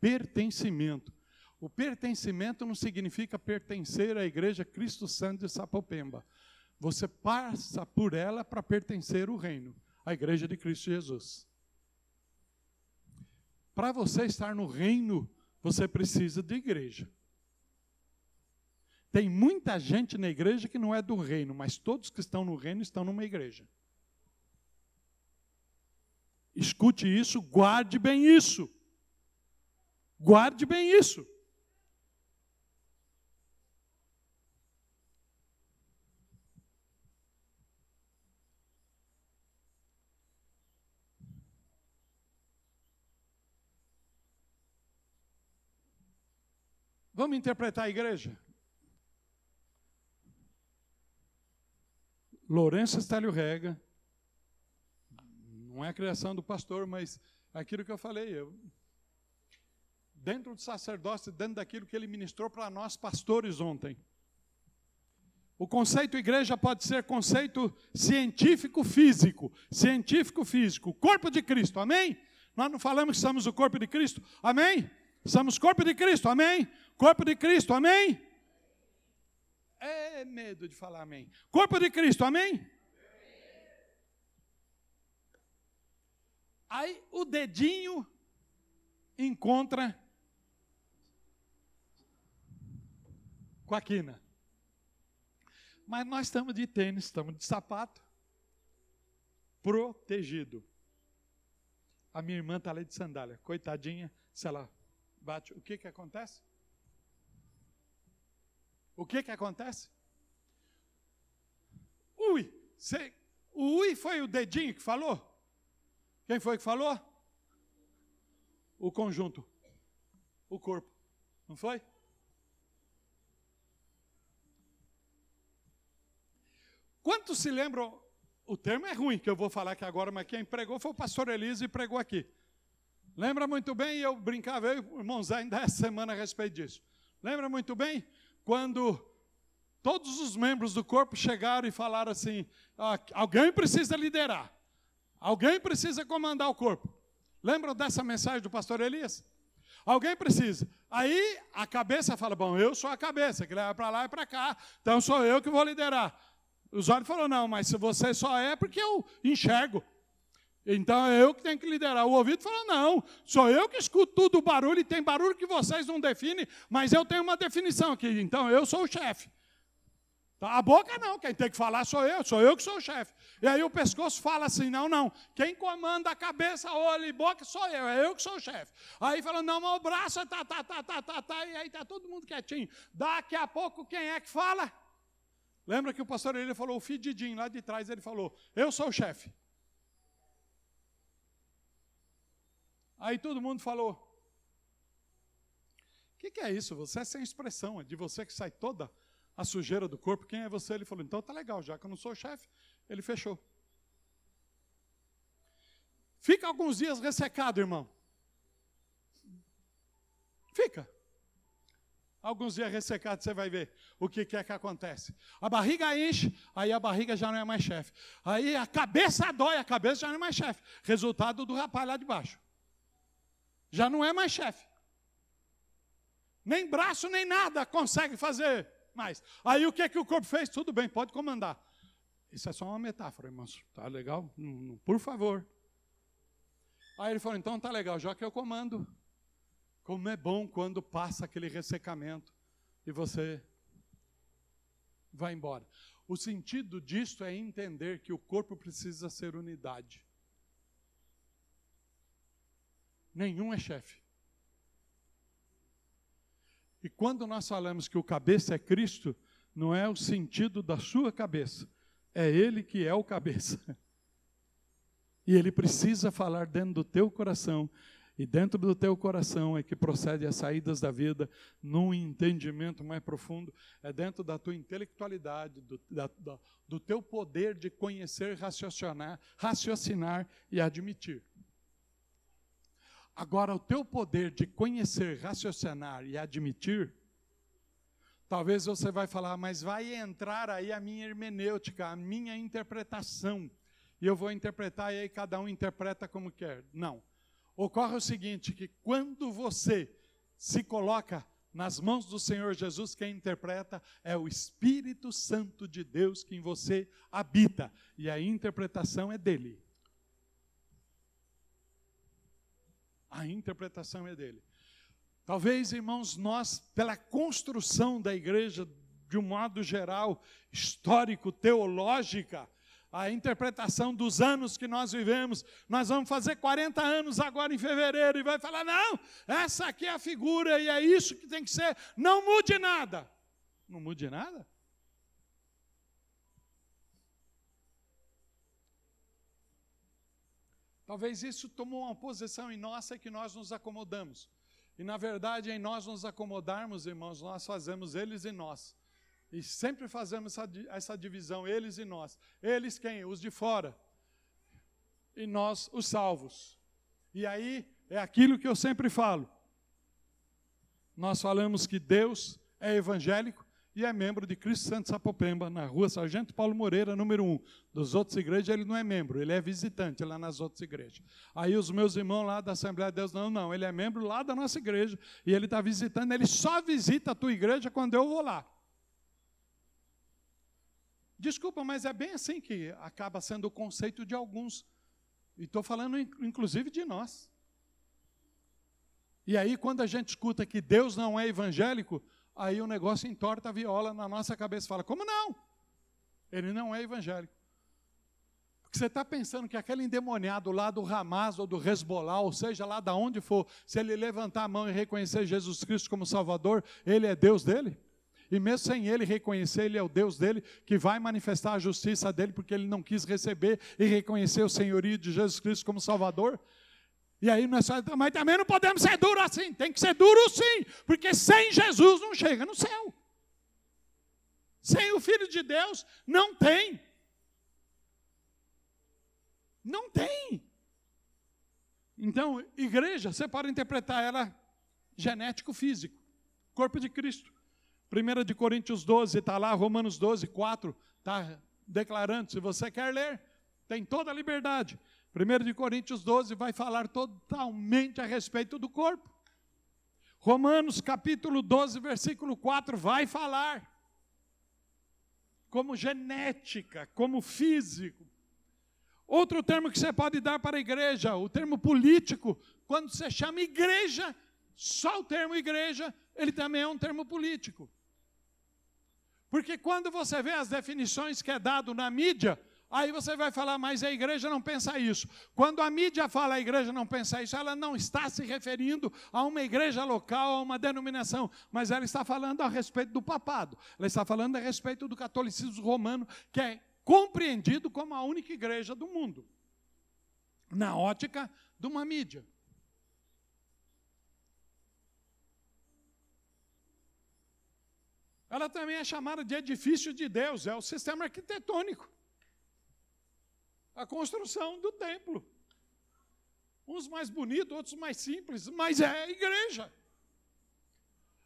Pertencimento. O pertencimento não significa pertencer à igreja Cristo Santo de Sapopemba. Você passa por ela para pertencer ao reino, à igreja de Cristo Jesus. Para você estar no reino, você precisa de igreja. Tem muita gente na igreja que não é do reino, mas todos que estão no reino estão numa igreja. Escute isso, guarde bem isso. Guarde bem isso. Vamos interpretar a igreja? Lourenço Estélio Rega, não é a criação do pastor, mas aquilo que eu falei, eu, dentro do sacerdócio, dentro daquilo que ele ministrou para nós pastores ontem. O conceito igreja pode ser conceito científico físico, científico físico, corpo de Cristo. Amém? Nós não falamos que somos o corpo de Cristo. Amém? Somos corpo de Cristo. Amém? Corpo de Cristo. Amém? É medo de falar amém. Corpo de Cristo, amém? Aí o dedinho encontra com a quina. Mas nós estamos de tênis, estamos de sapato, protegido. A minha irmã está ali de sandália, coitadinha, se ela bate, o que que acontece? O que que acontece? Ui, cê, o ui foi o dedinho que falou? Quem foi que falou? O conjunto, o corpo, não foi? Quantos se lembram? O termo é ruim que eu vou falar aqui agora, mas quem pregou foi o pastor Elise e pregou aqui. Lembra muito bem, eu brincava, eu e o irmão Zé ainda essa semana a respeito disso. Lembra muito bem? Quando todos os membros do corpo chegaram e falaram assim: ah, alguém precisa liderar. Alguém precisa comandar o corpo. Lembra dessa mensagem do pastor Elias? Alguém precisa. Aí a cabeça fala: Bom, eu sou a cabeça, que leva para lá e para cá, então sou eu que vou liderar. Os olhos falou: Não, mas se você só é porque eu enxergo. Então é eu que tenho que liderar. O ouvido falou: Não, sou eu que escuto tudo o barulho, e tem barulho que vocês não definem, mas eu tenho uma definição aqui, então eu sou o chefe. Tá, a boca não, quem tem que falar sou eu, sou eu que sou o chefe. E aí o pescoço fala assim: não, não, quem comanda a cabeça, olho e boca sou eu, é eu que sou o chefe. Aí fala: não, mas o braço é tá, tá, tá, tá, tá, tá, e aí tá todo mundo quietinho. Daqui a pouco quem é que fala? Lembra que o pastor ele falou, o fedidinho lá de trás, ele falou: eu sou o chefe. Aí todo mundo falou: o que, que é isso? Você é sem expressão, é de você que sai toda a sujeira do corpo, quem é você? Ele falou, então tá legal, já que eu não sou chefe, ele fechou. Fica alguns dias ressecado, irmão. Fica. Alguns dias ressecado, você vai ver o que, que é que acontece. A barriga enche, aí a barriga já não é mais chefe. Aí a cabeça dói, a cabeça já não é mais chefe. Resultado do rapaz lá de baixo. Já não é mais chefe. Nem braço, nem nada consegue fazer mais. Aí o que é que o corpo fez? Tudo bem, pode comandar. Isso é só uma metáfora, irmãos. Tá legal? Por favor. Aí ele falou: então tá legal, já que eu comando. Como é bom quando passa aquele ressecamento e você vai embora. O sentido disto é entender que o corpo precisa ser unidade. Nenhum é chefe. E quando nós falamos que o cabeça é Cristo, não é o sentido da sua cabeça, é Ele que é o cabeça. E Ele precisa falar dentro do teu coração, e dentro do teu coração é que procede as saídas da vida num entendimento mais profundo, é dentro da tua intelectualidade, do, da, do teu poder de conhecer, raciocinar, raciocinar e admitir. Agora, o teu poder de conhecer, raciocinar e admitir, talvez você vai falar, mas vai entrar aí a minha hermenêutica, a minha interpretação, e eu vou interpretar e aí cada um interpreta como quer. Não. Ocorre o seguinte, que quando você se coloca nas mãos do Senhor Jesus, quem interpreta é o Espírito Santo de Deus que em você habita, e a interpretação é dele. A interpretação é dele. Talvez, irmãos, nós, pela construção da igreja, de um modo geral, histórico, teológica, a interpretação dos anos que nós vivemos. Nós vamos fazer 40 anos agora em fevereiro e vai falar: não, essa aqui é a figura e é isso que tem que ser. Não mude nada. Não mude nada? Talvez isso tomou uma posição em nossa que nós nos acomodamos. E na verdade, em nós nos acomodarmos, irmãos, nós fazemos eles e nós. E sempre fazemos essa, essa divisão, eles e nós. Eles quem? Os de fora. E nós, os salvos. E aí é aquilo que eu sempre falo. Nós falamos que Deus é evangélico e é membro de Cristo Santo Sapopemba, na rua Sargento Paulo Moreira, número 1. Dos outros igrejas, ele não é membro, ele é visitante lá nas outras igrejas. Aí os meus irmãos lá da Assembleia de Deus, não, não, ele é membro lá da nossa igreja, e ele está visitando, ele só visita a tua igreja quando eu vou lá. Desculpa, mas é bem assim que acaba sendo o conceito de alguns. E estou falando, inclusive, de nós. E aí, quando a gente escuta que Deus não é evangélico, aí o negócio entorta a viola na nossa cabeça fala: como não? Ele não é evangélico. Porque você está pensando que aquele endemoniado lá do Hamas ou do Hezbollah, ou seja, lá de onde for, se ele levantar a mão e reconhecer Jesus Cristo como Salvador, ele é Deus dele? E mesmo sem ele reconhecer, ele é o Deus dele, que vai manifestar a justiça dele, porque ele não quis receber e reconhecer o senhorio de Jesus Cristo como Salvador? E aí nós falamos, mas também não podemos ser duro assim, tem que ser duro sim, porque sem Jesus não chega no céu. Sem o Filho de Deus não tem. Não tem. Então, igreja, você pode interpretar ela genético físico, corpo de Cristo. 1 de Coríntios 12 está lá, Romanos 12, 4, está declarando, se você quer ler, tem toda a liberdade. 1 de Coríntios 12 vai falar totalmente a respeito do corpo. Romanos capítulo 12, versículo 4 vai falar como genética, como físico. Outro termo que você pode dar para a igreja, o termo político, quando você chama igreja, só o termo igreja, ele também é um termo político. Porque quando você vê as definições que é dado na mídia, Aí você vai falar, mas a igreja não pensa isso. Quando a mídia fala a igreja não pensa isso, ela não está se referindo a uma igreja local, a uma denominação, mas ela está falando a respeito do papado. Ela está falando a respeito do catolicismo romano, que é compreendido como a única igreja do mundo, na ótica de uma mídia. Ela também é chamada de edifício de Deus, é o sistema arquitetônico a construção do templo. Uns mais bonitos, outros mais simples, mas é a igreja.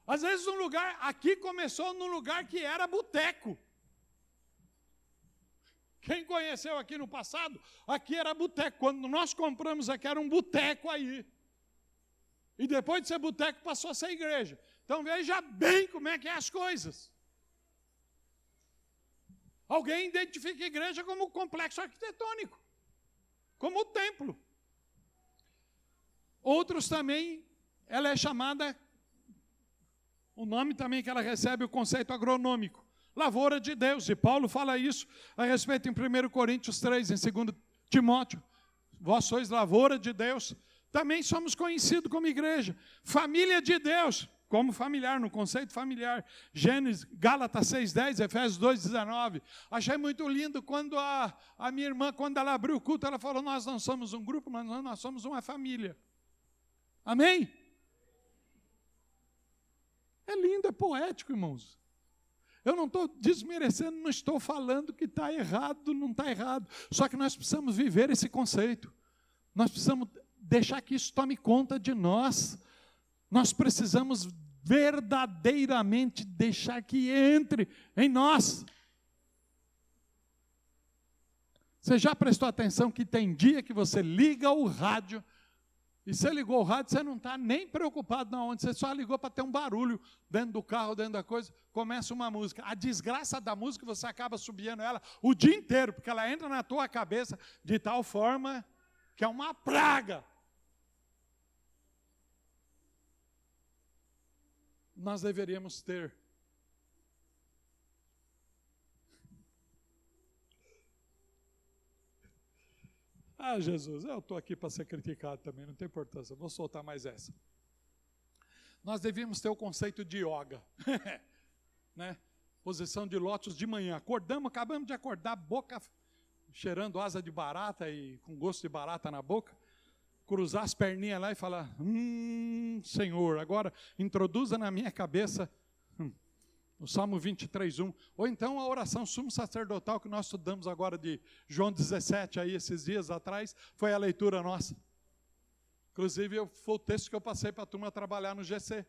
Às vezes um lugar, aqui começou num lugar que era boteco. Quem conheceu aqui no passado, aqui era boteco. Quando nós compramos aqui, era um boteco aí. E depois de ser boteco, passou a ser igreja. Então veja bem como é que é as coisas. Alguém identifica a igreja como complexo arquitetônico, como o templo. Outros também, ela é chamada, o nome também que ela recebe, o conceito agronômico, lavoura de Deus. E Paulo fala isso a respeito em 1 Coríntios 3, em 2 Timóteo. Vós sois lavoura de Deus. Também somos conhecidos como igreja, família de Deus como familiar, no conceito familiar. Gênesis, Gálatas 6,10, Efésios 2,19. Achei muito lindo quando a, a minha irmã, quando ela abriu o culto, ela falou: Nós não somos um grupo, mas nós, somos uma família. Amém? É lindo, é poético, irmãos. Eu não estou desmerecendo, não estou falando que está errado, não está errado. Só que nós precisamos viver esse conceito. Nós precisamos deixar que isso tome conta de nós. Nós precisamos verdadeiramente deixar que entre em nós. Você já prestou atenção que tem dia que você liga o rádio e você ligou o rádio, você não está nem preocupado na onde, você só ligou para ter um barulho dentro do carro, dentro da coisa, começa uma música. A desgraça da música, você acaba subindo ela o dia inteiro, porque ela entra na tua cabeça de tal forma que é uma praga. Nós deveríamos ter. Ah, Jesus, eu estou aqui para ser criticado também, não tem importância, vou soltar mais essa. Nós devíamos ter o conceito de yoga, né? Posição de lótus de manhã. Acordamos, acabamos de acordar, boca cheirando asa de barata e com gosto de barata na boca cruzar as perninhas lá e falar: Hum, Senhor, agora introduza na minha cabeça hum, o Salmo 23, 1. Ou então a oração sumo sacerdotal que nós estudamos agora de João 17, aí esses dias atrás, foi a leitura nossa. Inclusive, eu, foi o texto que eu passei para a turma trabalhar no GC.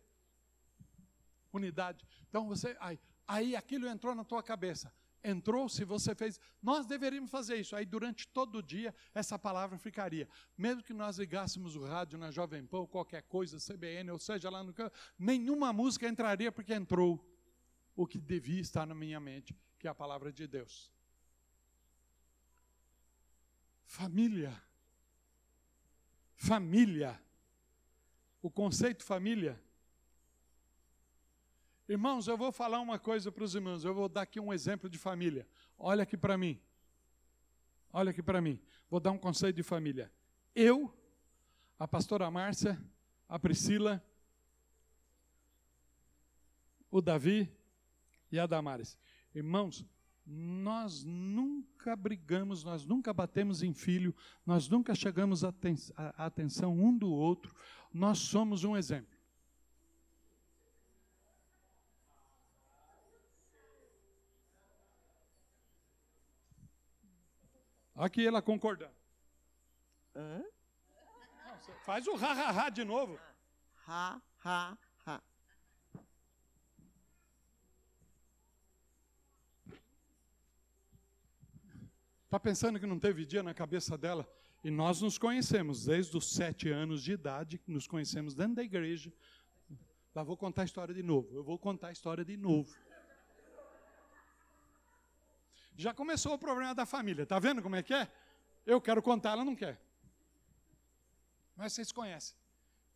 Unidade. Então você. Aí, aí aquilo entrou na tua cabeça entrou, se você fez, nós deveríamos fazer isso. Aí durante todo o dia essa palavra ficaria. Mesmo que nós ligássemos o rádio na Jovem Pan, qualquer coisa, CBN, ou seja, lá no campo, nenhuma música entraria porque entrou o que devia estar na minha mente, que é a palavra de Deus. Família. Família. O conceito família Irmãos, eu vou falar uma coisa para os irmãos, eu vou dar aqui um exemplo de família. Olha aqui para mim. Olha aqui para mim. Vou dar um conceito de família. Eu, a pastora Márcia, a Priscila, o Davi e a Damares. Irmãos, nós nunca brigamos, nós nunca batemos em filho, nós nunca chegamos a atenção um do outro. Nós somos um exemplo. Aqui ela concordando. Hã? faz o ha-ha-ha de novo. Ha-ha-ha. Está pensando que não teve dia na cabeça dela E nós nos conhecemos desde os sete anos de idade, nos conhecemos dentro da igreja. Lá vou contar a história de novo. Eu vou contar a história de novo. Já começou o problema da família. Tá vendo como é que é? Eu quero contar, ela não quer. Mas vocês conhecem.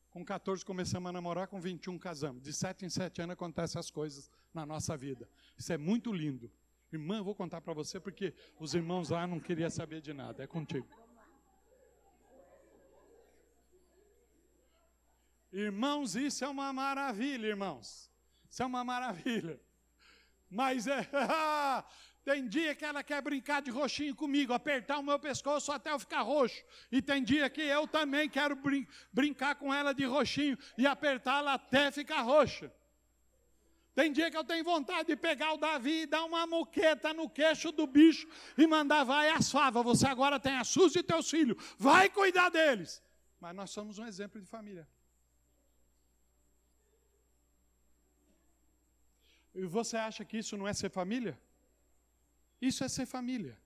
Com 14 começamos a namorar, com 21 casamos. De 7 em 7 anos acontecem as coisas na nossa vida. Isso é muito lindo. Irmã, eu vou contar para você porque os irmãos lá não queriam saber de nada. É contigo. Irmãos, isso é uma maravilha, irmãos. Isso é uma maravilha. Mas é. Tem dia que ela quer brincar de roxinho comigo, apertar o meu pescoço até eu ficar roxo. E tem dia que eu também quero brin brincar com ela de roxinho e apertá-la até ficar roxa. Tem dia que eu tenho vontade de pegar o Davi e dar uma moqueta no queixo do bicho e mandar, vai as favas, você agora tem a Suzy e teus filhos, vai cuidar deles. Mas nós somos um exemplo de família. E você acha que isso não é ser família? Isso é ser família.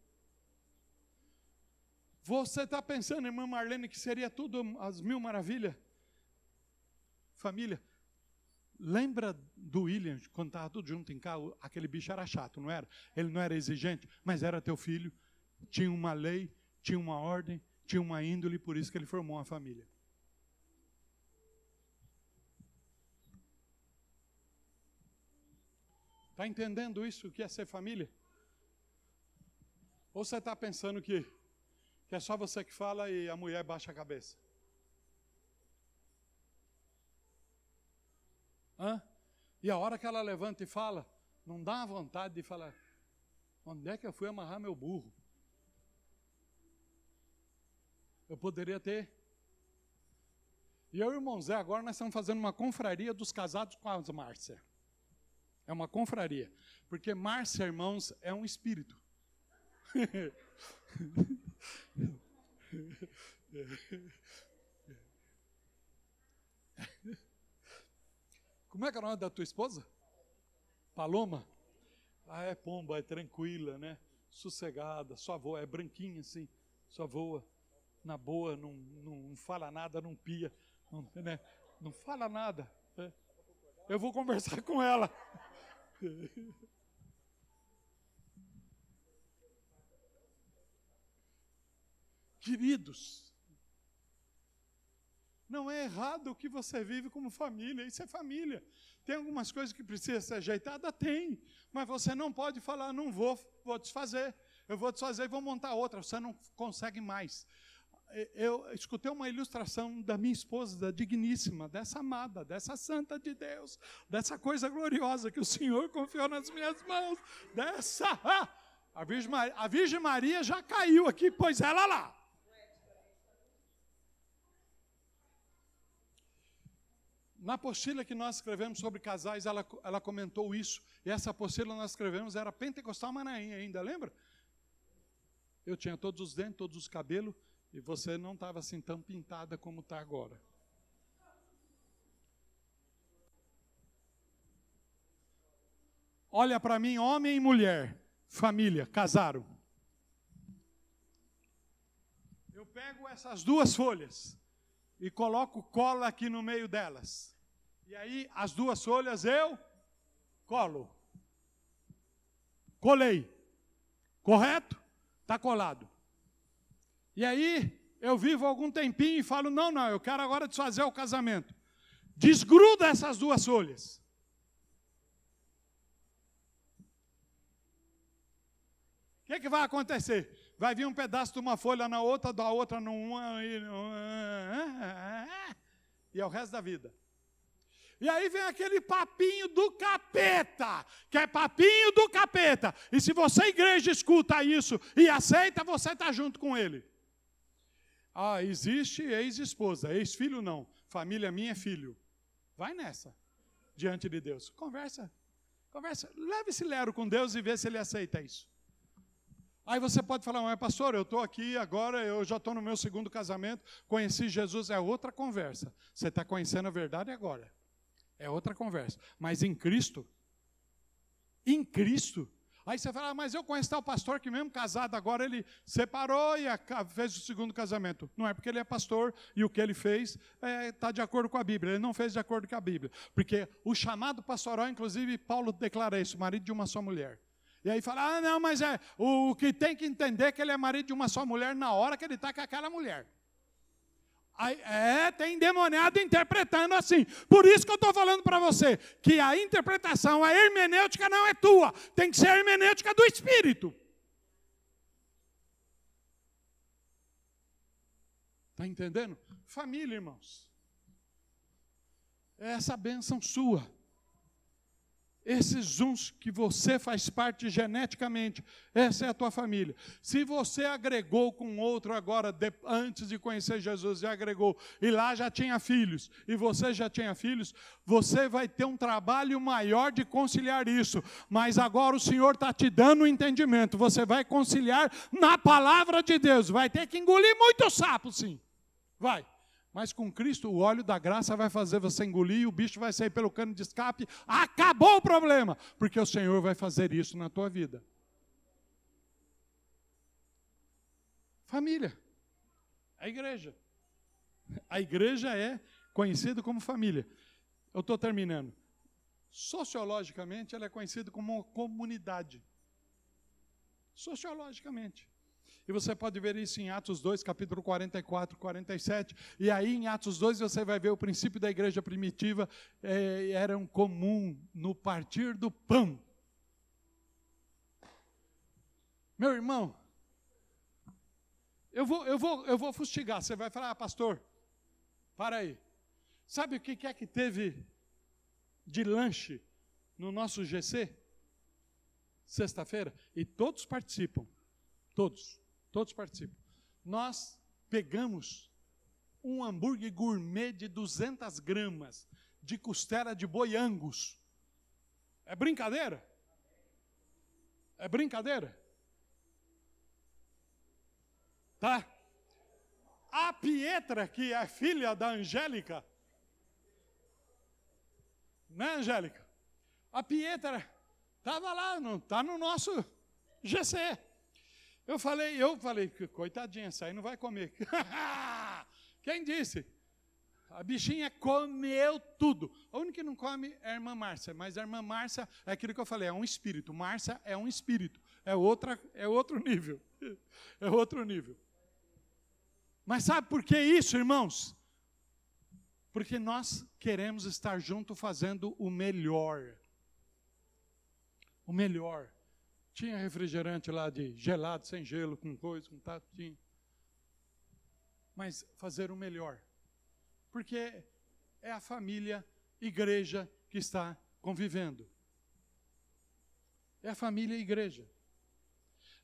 Você está pensando, irmã Marlene, que seria tudo as mil maravilhas? Família. Lembra do William, quando estava tudo junto em casa, aquele bicho era chato, não era? Ele não era exigente, mas era teu filho, tinha uma lei, tinha uma ordem, tinha uma índole, por isso que ele formou uma família. Está entendendo isso, que é ser família? Ou você está pensando que, que é só você que fala e a mulher baixa a cabeça? Hã? E a hora que ela levanta e fala, não dá vontade de falar: onde é que eu fui amarrar meu burro? Eu poderia ter. E eu e o irmão Zé, agora nós estamos fazendo uma confraria dos casados com as Márcia. É uma confraria. Porque Márcia, irmãos, é um espírito. Como é que é o nome da tua esposa? Paloma? Ah, é pomba, é tranquila, né? Sossegada, só voa, é branquinha assim, só voa. Na boa, não, não fala nada, não pia, não, né? não fala nada. É. Eu vou conversar com ela. Queridos, não é errado o que você vive como família, isso é família. Tem algumas coisas que precisam ser ajeitadas? Tem. Mas você não pode falar, não vou, vou desfazer. Eu vou desfazer e vou montar outra. Você não consegue mais. Eu escutei uma ilustração da minha esposa, da digníssima, dessa amada, dessa santa de Deus, dessa coisa gloriosa que o Senhor confiou nas minhas mãos, dessa. Ah, a, Virgem Maria, a Virgem Maria já caiu aqui, pois ela lá. Na apostila que nós escrevemos sobre casais, ela, ela comentou isso. E essa apostila nós escrevemos era Pentecostal Manaim ainda, lembra? Eu tinha todos os dentes, todos os cabelos, e você não estava assim tão pintada como está agora. Olha para mim, homem e mulher, família, casaram. Eu pego essas duas folhas e coloco cola aqui no meio delas. E aí as duas folhas eu colo. Colei. Correto? Está colado. E aí eu vivo algum tempinho e falo: não, não, eu quero agora desfazer o casamento. Desgruda essas duas folhas. O que, que vai acontecer? Vai vir um pedaço de uma folha na outra, da outra numa, e, e é o resto da vida. E aí vem aquele papinho do capeta, que é papinho do capeta. E se você, igreja, escuta isso e aceita, você está junto com ele. Ah, existe ex-esposa, ex-filho não. Família minha é filho. Vai nessa, diante de Deus. Conversa, conversa. Leve esse lero com Deus e vê se ele aceita isso. Aí você pode falar, mas pastor, eu estou aqui agora, eu já estou no meu segundo casamento, conheci Jesus, é outra conversa. Você está conhecendo a verdade agora. É outra conversa. Mas em Cristo, em Cristo, Aí você fala, ah, mas eu conheço tal pastor que mesmo casado agora ele separou e fez o segundo casamento. Não é porque ele é pastor e o que ele fez está é, tá de acordo com a Bíblia. Ele não fez de acordo com a Bíblia. Porque o chamado pastoral, inclusive, Paulo declara isso, marido de uma só mulher. E aí fala, ah, não, mas é o que tem que entender é que ele é marido de uma só mulher na hora que ele está com aquela mulher. É, tem demoniado interpretando assim. Por isso que eu estou falando para você que a interpretação, a hermenêutica não é tua, tem que ser a hermenêutica do Espírito. Está entendendo? Família, irmãos. É essa bênção sua. Esses uns que você faz parte geneticamente, essa é a tua família. Se você agregou com outro agora, de, antes de conhecer Jesus, e agregou, e lá já tinha filhos, e você já tinha filhos, você vai ter um trabalho maior de conciliar isso. Mas agora o Senhor está te dando o um entendimento. Você vai conciliar na palavra de Deus. Vai ter que engolir muito sapo, sim. Vai. Mas com Cristo, o óleo da graça vai fazer você engolir, o bicho vai sair pelo cano de escape. Acabou o problema, porque o Senhor vai fazer isso na tua vida. Família. A igreja. A igreja é conhecida como família. Eu estou terminando. Sociologicamente, ela é conhecida como comunidade. Sociologicamente. E você pode ver isso em Atos 2, capítulo 44, 47. E aí em Atos 2 você vai ver o princípio da igreja primitiva é, era um comum no partir do pão. Meu irmão, eu vou, eu vou, eu vou fustigar. Você vai falar, ah, pastor, para aí. Sabe o que é que teve de lanche no nosso GC? Sexta-feira? E todos participam. Todos. Todos participam. Nós pegamos um hambúrguer gourmet de 200 gramas de costela de boi angus. É brincadeira? É brincadeira? Tá? A Pietra, que é filha da Angélica, né, Angélica? A Pietra estava lá, não está no nosso GC. Eu falei, eu falei, coitadinha, essa aí não vai comer. Quem disse? A bichinha comeu tudo. A única que não come é a irmã Márcia, mas a irmã Márcia é aquilo que eu falei, é um espírito. Márcia é um espírito. É outra, é outro nível. É outro nível. Mas sabe por que isso, irmãos? Porque nós queremos estar junto fazendo o melhor. O melhor. Tinha refrigerante lá de gelado, sem gelo, com coisa, com tato, tinha. Mas fazer o melhor. Porque é a família, igreja que está convivendo. É a família e igreja.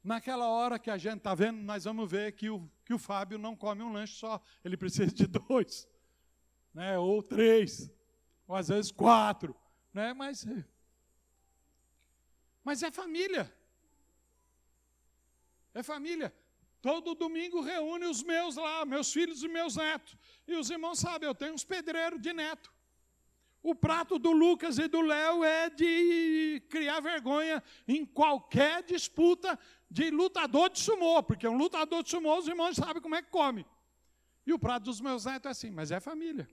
Naquela hora que a gente está vendo, nós vamos ver que o, que o Fábio não come um lanche só, ele precisa de dois, né? ou três, ou às vezes quatro. Né? Mas, mas é família. É família. Todo domingo reúne os meus lá, meus filhos e meus netos. E os irmãos sabem, eu tenho uns pedreiros de neto. O prato do Lucas e do Léo é de criar vergonha em qualquer disputa de lutador de sumô, porque um lutador de sumô, os irmãos sabem como é que come. E o prato dos meus netos é assim, mas é família.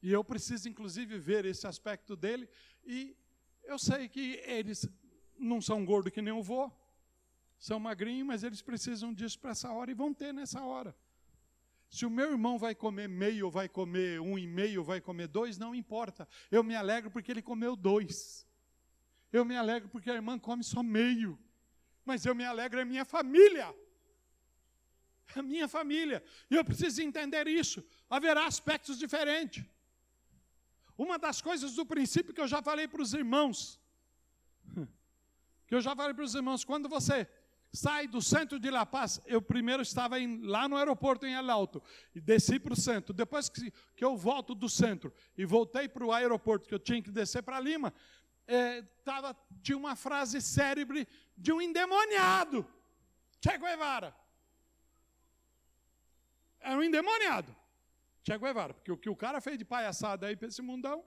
E eu preciso, inclusive, ver esse aspecto dele. E eu sei que eles não são gordos que nem o vô, são magrinhos, mas eles precisam disso para essa hora e vão ter nessa hora. Se o meu irmão vai comer meio, vai comer um e meio, vai comer dois, não importa. Eu me alegro porque ele comeu dois. Eu me alegro porque a irmã come só meio. Mas eu me alegro é minha família. A minha família. E eu preciso entender isso. Haverá aspectos diferentes. Uma das coisas do princípio que eu já falei para os irmãos, que eu já falei para os irmãos, quando você sai do centro de La Paz. Eu primeiro estava em, lá no aeroporto em El Alto e desci para o centro. Depois que, que, eu volto do centro e voltei para o aeroporto, que eu tinha que descer para Lima, é, tava, tinha uma frase célebre de um endemoniado. Che Guevara. Era um endemoniado. Che Guevara, porque o que o cara fez de palhaçada aí para esse mundão.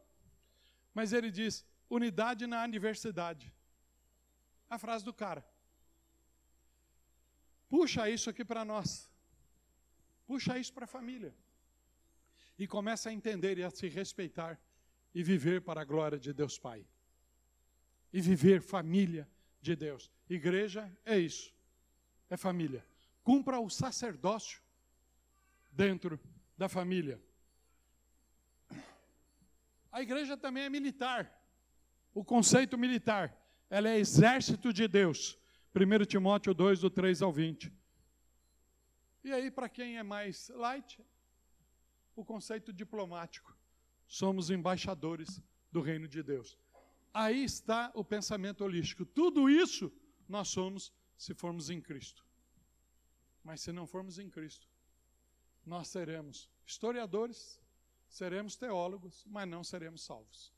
Mas ele diz: unidade na adversidade. a frase do cara. Puxa isso aqui para nós. Puxa isso para a família. E começa a entender e a se respeitar e viver para a glória de Deus Pai. E viver família de Deus. Igreja é isso. É família. Cumpra o sacerdócio dentro da família. A igreja também é militar. O conceito militar, ela é exército de Deus. 1 Timóteo 2, do 3 ao 20. E aí, para quem é mais light, o conceito diplomático. Somos embaixadores do reino de Deus. Aí está o pensamento holístico. Tudo isso nós somos se formos em Cristo. Mas se não formos em Cristo, nós seremos historiadores, seremos teólogos, mas não seremos salvos.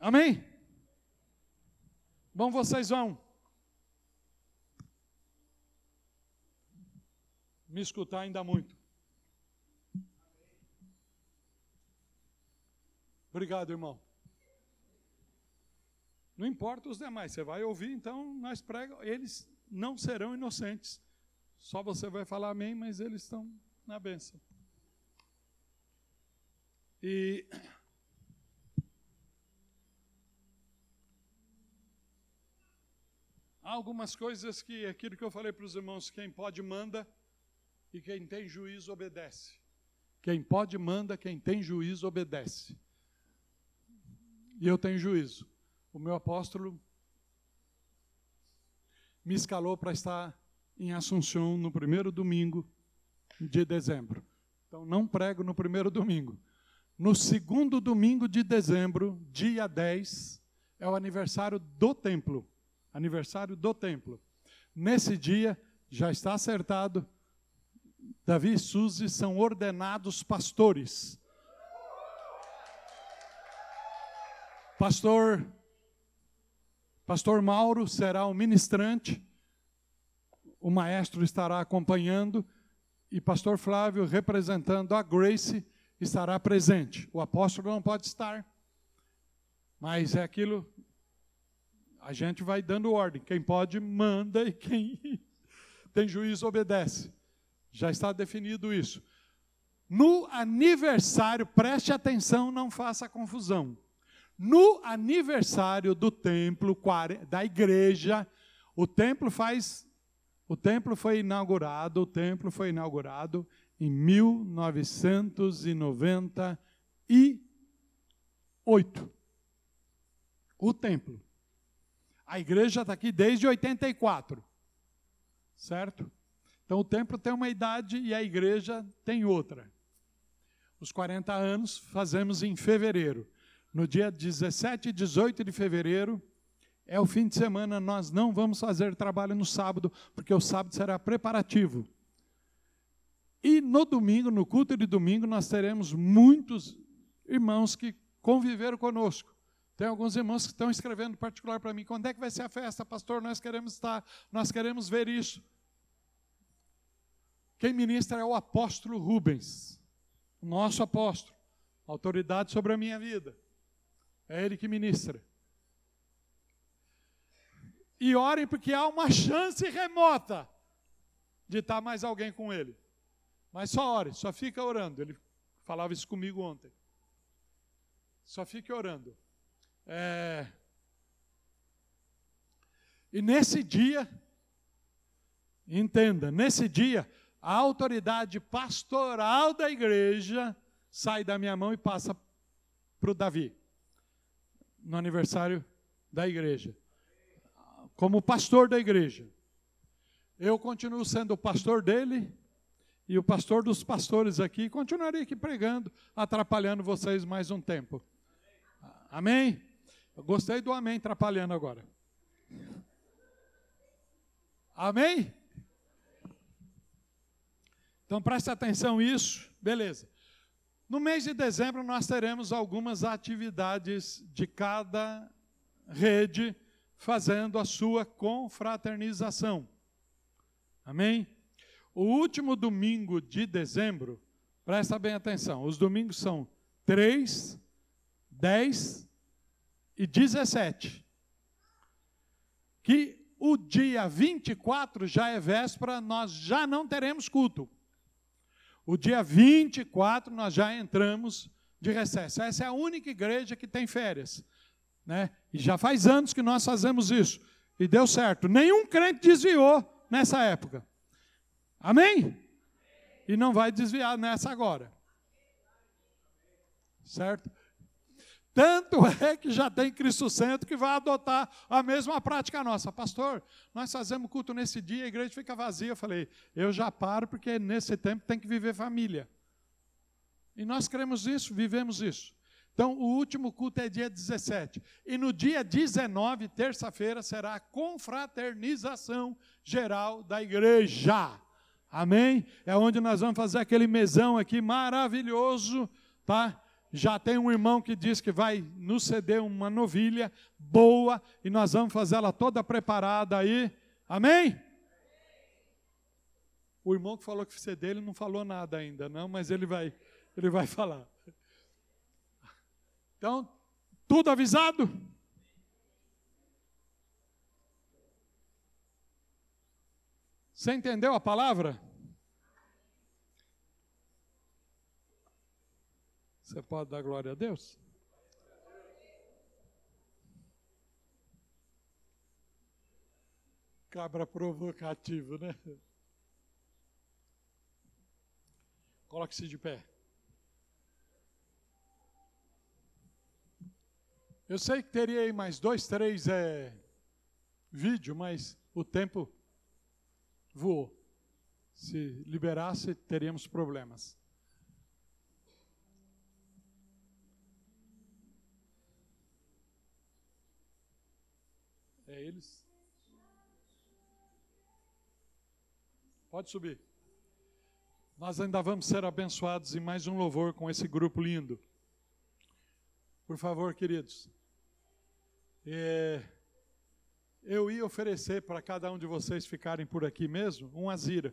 Amém? Bom, vocês vão me escutar ainda muito. Obrigado, irmão. Não importa os demais, você vai ouvir, então nós pregamos, eles não serão inocentes. Só você vai falar amém, mas eles estão na bênção. E algumas coisas que aquilo que eu falei para os irmãos, quem pode manda e quem tem juízo obedece. Quem pode manda, quem tem juízo obedece. E eu tenho juízo. O meu apóstolo me escalou para estar em Assunção no primeiro domingo de dezembro. Então, não prego no primeiro domingo. No segundo domingo de dezembro, dia 10, é o aniversário do templo. Aniversário do templo. Nesse dia, já está acertado, Davi e Suzy são ordenados pastores. Pastor Pastor Mauro será o ministrante, o maestro estará acompanhando e pastor Flávio, representando a Grace, estará presente. O apóstolo não pode estar, mas é aquilo, a gente vai dando ordem. Quem pode, manda, e quem tem juízo, obedece. Já está definido isso. No aniversário, preste atenção, não faça confusão. No aniversário do templo, da igreja, o templo faz o templo foi inaugurado, o templo foi inaugurado em 1998. O templo. A igreja está aqui desde 84. Certo? Então o templo tem uma idade e a igreja tem outra. Os 40 anos fazemos em fevereiro. No dia 17 e 18 de fevereiro, é o fim de semana, nós não vamos fazer trabalho no sábado, porque o sábado será preparativo. E no domingo, no culto de domingo, nós teremos muitos irmãos que conviveram conosco. Tem alguns irmãos que estão escrevendo particular para mim: quando é que vai ser a festa, pastor? Nós queremos estar, nós queremos ver isso. Quem ministra é o apóstolo Rubens, nosso apóstolo, autoridade sobre a minha vida. É ele que ministra. E orem porque há uma chance remota de estar mais alguém com ele. Mas só ore, só fica orando. Ele falava isso comigo ontem. Só fique orando. É... E nesse dia, entenda, nesse dia, a autoridade pastoral da igreja sai da minha mão e passa para o Davi, no aniversário da igreja, como pastor da igreja. Eu continuo sendo o pastor dele e o pastor dos pastores aqui, continuarei aqui pregando, atrapalhando vocês mais um tempo. Amém? Eu gostei do amém atrapalhando agora. Amém? Então preste atenção nisso, beleza. No mês de dezembro nós teremos algumas atividades de cada rede fazendo a sua confraternização. Amém? O último domingo de dezembro, presta bem atenção, os domingos são 3, 10 e 17. Que o dia 24 já é véspera, nós já não teremos culto. O dia 24 nós já entramos de recesso. Essa é a única igreja que tem férias. Né? E já faz anos que nós fazemos isso. E deu certo. Nenhum crente desviou nessa época. Amém? E não vai desviar nessa agora. Certo? Tanto é que já tem Cristo Santo que vai adotar a mesma prática nossa. Pastor, nós fazemos culto nesse dia, a igreja fica vazia. Eu falei, eu já paro porque nesse tempo tem que viver família. E nós cremos isso, vivemos isso. Então, o último culto é dia 17. E no dia 19, terça-feira, será a confraternização geral da igreja. Amém? É onde nós vamos fazer aquele mesão aqui maravilhoso, tá? Já tem um irmão que diz que vai nos ceder uma novilha boa e nós vamos fazer ela toda preparada aí. Amém? O irmão que falou que ser dele não falou nada ainda, não, mas ele vai, ele vai falar. Então, tudo avisado? Você entendeu a palavra? Você pode dar glória a Deus? Cabra provocativo, né? Coloque-se de pé. Eu sei que teria aí mais dois, três é, vídeos, mas o tempo voou. Se liberasse, teríamos problemas. É eles? Pode subir. Nós ainda vamos ser abençoados em mais um louvor com esse grupo lindo. Por favor, queridos. É, eu ia oferecer para cada um de vocês ficarem por aqui mesmo um azira.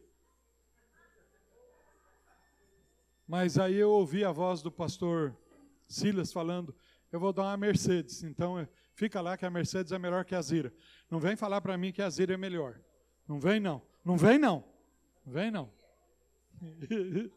Mas aí eu ouvi a voz do pastor Silas falando: eu vou dar uma Mercedes. Então Fica lá que a Mercedes é melhor que a Zira. Não vem falar para mim que a Zira é melhor. Não vem não. Não vem não. Não vem não.